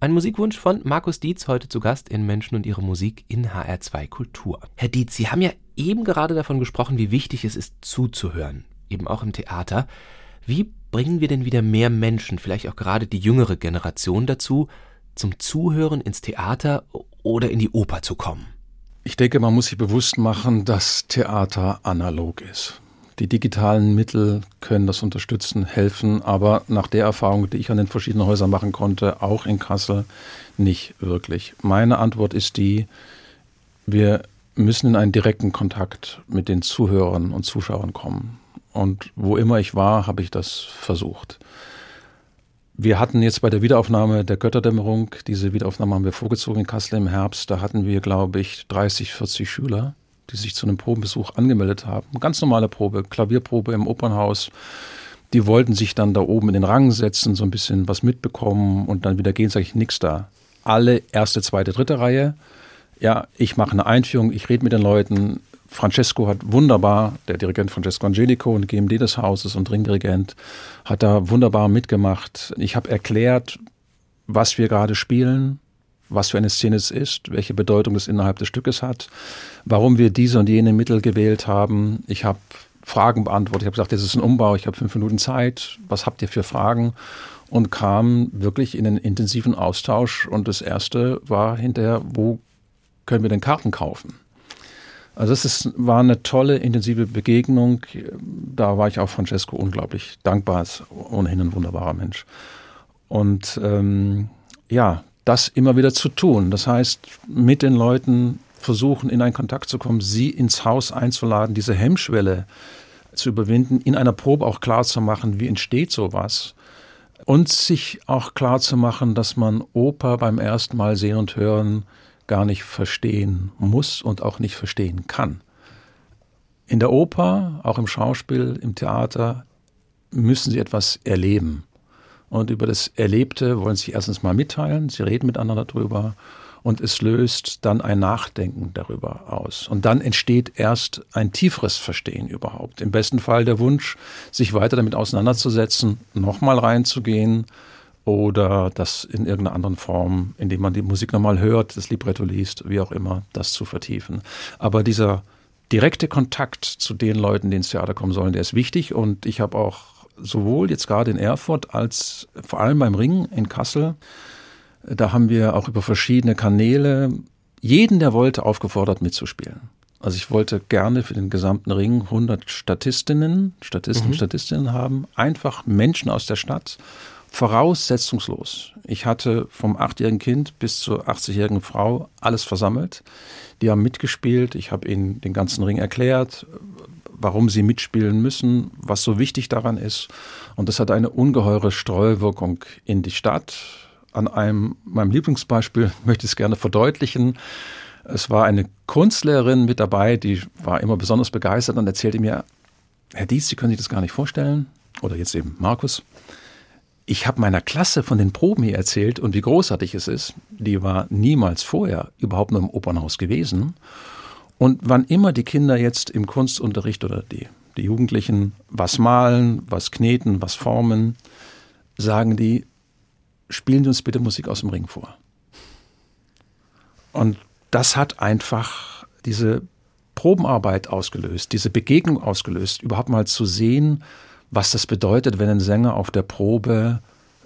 Ein Musikwunsch von Markus Dietz, heute zu Gast in Menschen und ihre Musik in HR2 Kultur. Herr Dietz, Sie haben ja eben gerade davon gesprochen, wie wichtig es ist, zuzuhören, eben auch im Theater. Wie bringen wir denn wieder mehr Menschen, vielleicht auch gerade die jüngere Generation dazu, zum Zuhören ins Theater oder in die Oper zu kommen? Ich denke, man muss sich bewusst machen, dass Theater analog ist. Die digitalen Mittel können das unterstützen, helfen, aber nach der Erfahrung, die ich an den verschiedenen Häusern machen konnte, auch in Kassel, nicht wirklich. Meine Antwort ist die, wir müssen in einen direkten Kontakt mit den Zuhörern und Zuschauern kommen. Und wo immer ich war, habe ich das versucht. Wir hatten jetzt bei der Wiederaufnahme der Götterdämmerung, diese Wiederaufnahme haben wir vorgezogen in Kassel im Herbst, da hatten wir, glaube ich, 30, 40 Schüler die sich zu einem Probenbesuch angemeldet haben. Ganz normale Probe, Klavierprobe im Opernhaus. Die wollten sich dann da oben in den Rang setzen, so ein bisschen was mitbekommen und dann wieder gehen, sage ich, nix da. Alle erste, zweite, dritte Reihe. Ja, ich mache eine Einführung, ich rede mit den Leuten. Francesco hat wunderbar, der Dirigent Francesco Angelico und GMD des Hauses und Ringdirigent, hat da wunderbar mitgemacht. Ich habe erklärt, was wir gerade spielen, was für eine Szene es ist, welche Bedeutung es innerhalb des Stückes hat, warum wir diese und jene Mittel gewählt haben. Ich habe Fragen beantwortet. Ich habe gesagt, das ist ein Umbau, ich habe fünf Minuten Zeit. Was habt ihr für Fragen? Und kam wirklich in einen intensiven Austausch. Und das erste war hinterher, wo können wir denn Karten kaufen? Also ist, war eine tolle, intensive Begegnung. Da war ich auch Francesco unglaublich dankbar. Ist ohnehin ein wunderbarer Mensch. Und ähm, ja, das immer wieder zu tun. Das heißt, mit den Leuten versuchen, in einen Kontakt zu kommen, sie ins Haus einzuladen, diese Hemmschwelle zu überwinden, in einer Probe auch klar zu machen, wie entsteht sowas. Und sich auch klar zu machen, dass man Oper beim ersten Mal sehen und hören gar nicht verstehen muss und auch nicht verstehen kann. In der Oper, auch im Schauspiel, im Theater, müssen sie etwas erleben. Und über das Erlebte wollen sie erstens mal mitteilen, sie reden miteinander darüber und es löst dann ein Nachdenken darüber aus. Und dann entsteht erst ein tieferes Verstehen überhaupt. Im besten Fall der Wunsch, sich weiter damit auseinanderzusetzen, nochmal reinzugehen oder das in irgendeiner anderen Form, indem man die Musik nochmal hört, das Libretto liest, wie auch immer, das zu vertiefen. Aber dieser direkte Kontakt zu den Leuten, die ins Theater kommen sollen, der ist wichtig und ich habe auch sowohl jetzt gerade in Erfurt als vor allem beim Ring in Kassel. Da haben wir auch über verschiedene Kanäle jeden, der wollte, aufgefordert mitzuspielen. Also ich wollte gerne für den gesamten Ring 100 Statistinnen, Statisten, mhm. Statistinnen haben, einfach Menschen aus der Stadt, voraussetzungslos. Ich hatte vom achtjährigen Kind bis zur 80-jährigen Frau alles versammelt. Die haben mitgespielt. Ich habe ihnen den ganzen Ring erklärt, warum sie mitspielen müssen, was so wichtig daran ist. Und das hat eine ungeheure Streuwirkung in die Stadt. An einem meinem Lieblingsbeispiel möchte ich es gerne verdeutlichen. Es war eine Kunstlehrerin mit dabei, die war immer besonders begeistert und erzählte mir, Herr Dietz, Sie können sich das gar nicht vorstellen, oder jetzt eben Markus, ich habe meiner Klasse von den Proben hier erzählt und wie großartig es ist. Die war niemals vorher überhaupt nur im Opernhaus gewesen. Und wann immer die Kinder jetzt im Kunstunterricht oder die, die Jugendlichen was malen, was kneten, was formen, sagen die, spielen Sie uns bitte Musik aus dem Ring vor. Und das hat einfach diese Probenarbeit ausgelöst, diese Begegnung ausgelöst, überhaupt mal zu sehen, was das bedeutet, wenn ein Sänger auf der Probe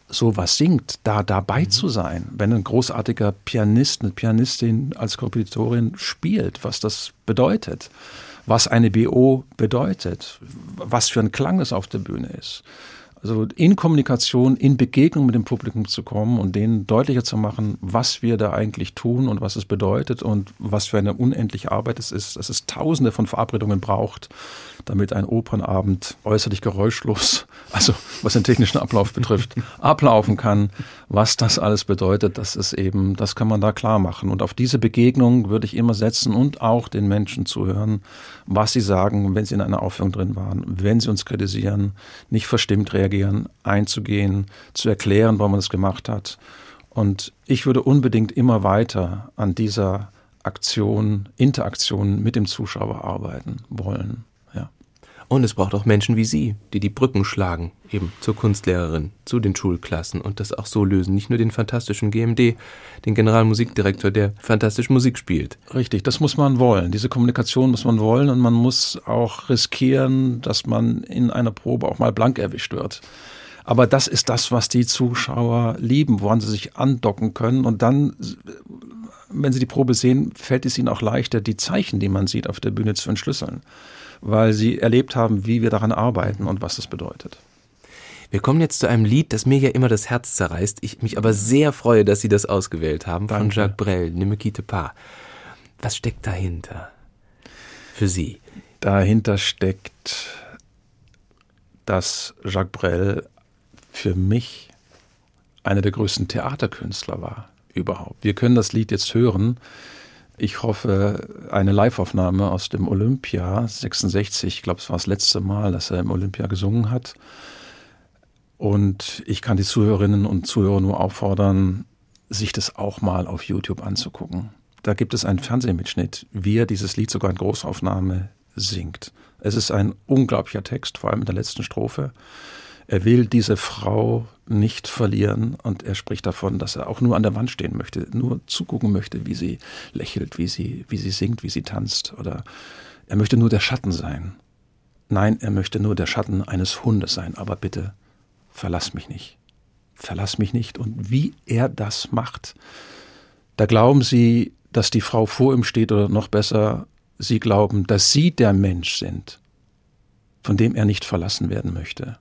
sowas singt, da dabei mhm. zu sein, wenn ein großartiger Pianist, eine Pianistin als Kompositorin spielt, was das bedeutet, was eine BO bedeutet, was für ein Klang es auf der Bühne ist. Also in Kommunikation, in Begegnung mit dem Publikum zu kommen und denen deutlicher zu machen, was wir da eigentlich tun und was es bedeutet und was für eine unendliche Arbeit es ist, dass es tausende von Verabredungen braucht, damit ein Opernabend äußerlich geräuschlos, also was den technischen Ablauf betrifft, ablaufen kann. Was das alles bedeutet, das ist eben, das kann man da klar machen. Und auf diese Begegnung würde ich immer setzen und auch den Menschen zuhören, was sie sagen, wenn sie in einer Aufführung drin waren, wenn sie uns kritisieren, nicht verstimmt reagieren, einzugehen, zu erklären, warum man das gemacht hat. Und ich würde unbedingt immer weiter an dieser Aktion, Interaktion mit dem Zuschauer arbeiten wollen. Und es braucht auch Menschen wie Sie, die die Brücken schlagen, eben zur Kunstlehrerin, zu den Schulklassen und das auch so lösen. Nicht nur den fantastischen GMD, den Generalmusikdirektor, der fantastisch Musik spielt. Richtig, das muss man wollen. Diese Kommunikation muss man wollen und man muss auch riskieren, dass man in einer Probe auch mal blank erwischt wird. Aber das ist das, was die Zuschauer lieben, woran sie sich andocken können. Und dann, wenn sie die Probe sehen, fällt es ihnen auch leichter, die Zeichen, die man sieht, auf der Bühne zu entschlüsseln weil sie erlebt haben, wie wir daran arbeiten und was das bedeutet. Wir kommen jetzt zu einem Lied, das mir ja immer das Herz zerreißt. Ich mich aber sehr freue, dass Sie das ausgewählt haben, Danke. von Jacques Brel, Ne me quitte pas. Was steckt dahinter für Sie? Dahinter steckt, dass Jacques Brel für mich einer der größten Theaterkünstler war überhaupt. Wir können das Lied jetzt hören ich hoffe, eine Liveaufnahme aus dem Olympia 66, ich glaube, es war das letzte Mal, dass er im Olympia gesungen hat. Und ich kann die Zuhörerinnen und Zuhörer nur auffordern, sich das auch mal auf YouTube anzugucken. Da gibt es einen Fernsehmitschnitt, wie er dieses Lied sogar in Großaufnahme singt. Es ist ein unglaublicher Text, vor allem in der letzten Strophe. Er will diese Frau nicht verlieren und er spricht davon, dass er auch nur an der Wand stehen möchte, nur zugucken möchte, wie sie lächelt, wie sie, wie sie singt, wie sie tanzt oder er möchte nur der Schatten sein. Nein, er möchte nur der Schatten eines Hundes sein, aber bitte verlass mich nicht. Verlass mich nicht. Und wie er das macht, da glauben sie, dass die Frau vor ihm steht oder noch besser, sie glauben, dass sie der Mensch sind, von dem er nicht verlassen werden möchte.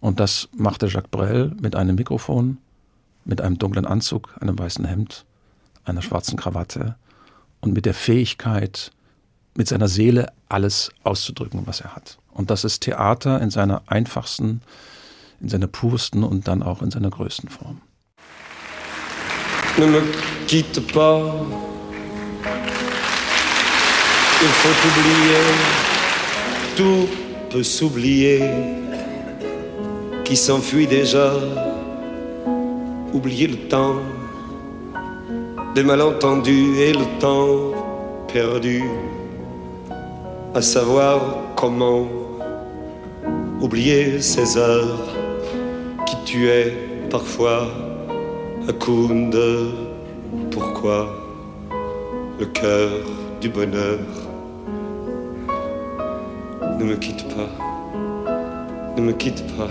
Und das machte Jacques Brel mit einem Mikrofon, mit einem dunklen Anzug, einem weißen Hemd, einer schwarzen Krawatte und mit der Fähigkeit, mit seiner Seele alles auszudrücken, was er hat. Und das ist Theater in seiner einfachsten, in seiner pursten und dann auch in seiner größten Form. Ne me quitte pas, il faut oublier, tout peut s'oublier. Qui s'enfuit déjà. Oubliez le temps des malentendus et le temps perdu, à savoir comment oublier ces heures qui tuaient parfois à coup pourquoi le cœur du bonheur ne me quitte pas, ne me quitte pas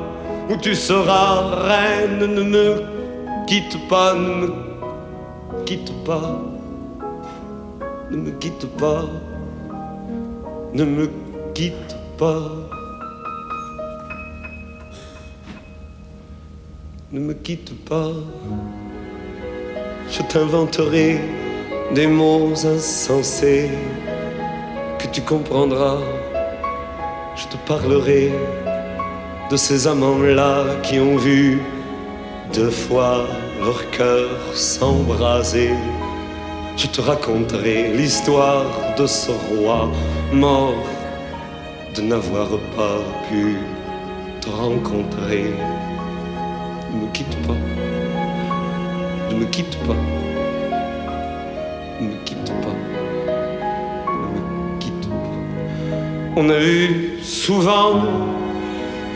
où tu seras reine. Ne me quitte pas, ne me quitte pas, ne me quitte pas, ne me quitte pas. Ne me quitte pas, je t'inventerai des mots insensés que tu comprendras. Je te parlerai de ces amants-là qui ont vu deux fois leur cœur s'embraser. Je te raconterai l'histoire de ce roi mort de n'avoir pas pu te rencontrer. Ne me quitte pas, ne me quitte pas, ne me quitte pas, ne me quitte pas. On a vu souvent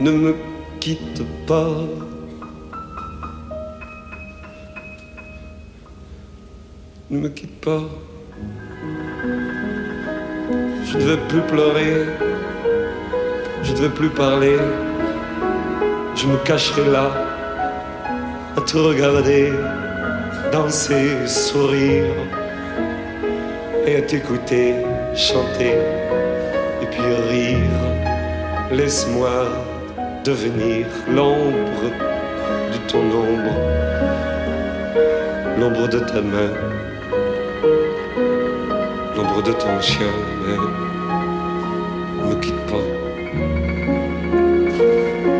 ne me quitte pas. Ne me quitte pas. Je ne veux plus pleurer, je ne veux plus parler, je me cacherai là à te regarder, danser, sourire et à t'écouter chanter et puis rire. Laisse-moi devenir l'ombre de ton ombre, l'ombre de ta main, l'ombre de ton chien. Ne me quitte pas,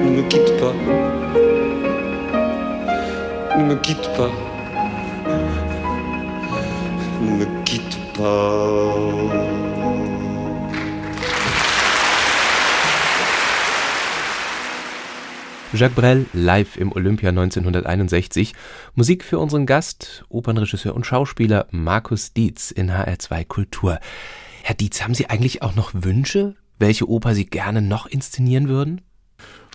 ne me quitte pas, ne me quitte pas, ne me quitte pas. Jacques Brel live im Olympia 1961. Musik für unseren Gast, Opernregisseur und Schauspieler Markus Dietz in HR2 Kultur. Herr Dietz, haben Sie eigentlich auch noch Wünsche, welche Oper Sie gerne noch inszenieren würden?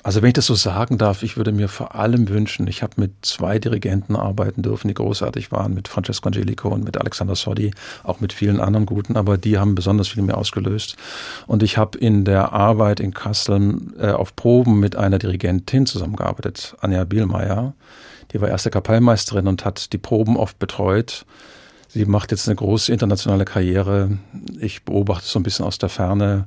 Also wenn ich das so sagen darf, ich würde mir vor allem wünschen, ich habe mit zwei Dirigenten arbeiten dürfen, die großartig waren, mit Francesco Angelico und mit Alexander Soddy, auch mit vielen anderen guten, aber die haben besonders viel mehr ausgelöst. Und ich habe in der Arbeit in Kassel äh, auf Proben mit einer Dirigentin zusammengearbeitet, Anja Bielmeier. Die war erste Kapellmeisterin und hat die Proben oft betreut. Sie macht jetzt eine große internationale Karriere. Ich beobachte so ein bisschen aus der Ferne.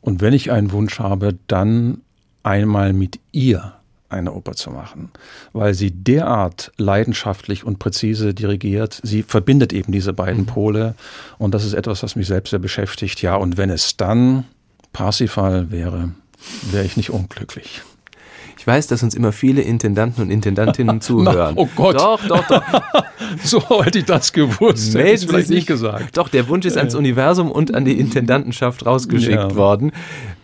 Und wenn ich einen Wunsch habe, dann einmal mit ihr eine Oper zu machen, weil sie derart leidenschaftlich und präzise dirigiert. Sie verbindet eben diese beiden mhm. Pole und das ist etwas, was mich selbst sehr beschäftigt. Ja, und wenn es dann Parsifal wäre, wäre ich nicht unglücklich. Ich weiß, dass uns immer viele Intendanten und Intendantinnen zuhören. Na, oh Gott. Doch, doch, doch. so hätte ich das gewusst. Hätte ich vielleicht nicht gesagt. Doch, der Wunsch ist ans Universum und an die Intendantenschaft rausgeschickt ja. worden.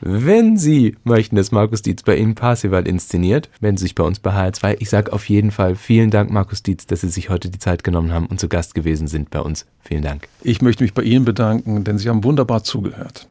Wenn Sie möchten, dass Markus Dietz bei Ihnen Parsival inszeniert, wenden Sie sich bei uns bei HR2. Ich sage auf jeden Fall vielen Dank, Markus Dietz, dass Sie sich heute die Zeit genommen haben und zu Gast gewesen sind bei uns. Vielen Dank. Ich möchte mich bei Ihnen bedanken, denn Sie haben wunderbar zugehört.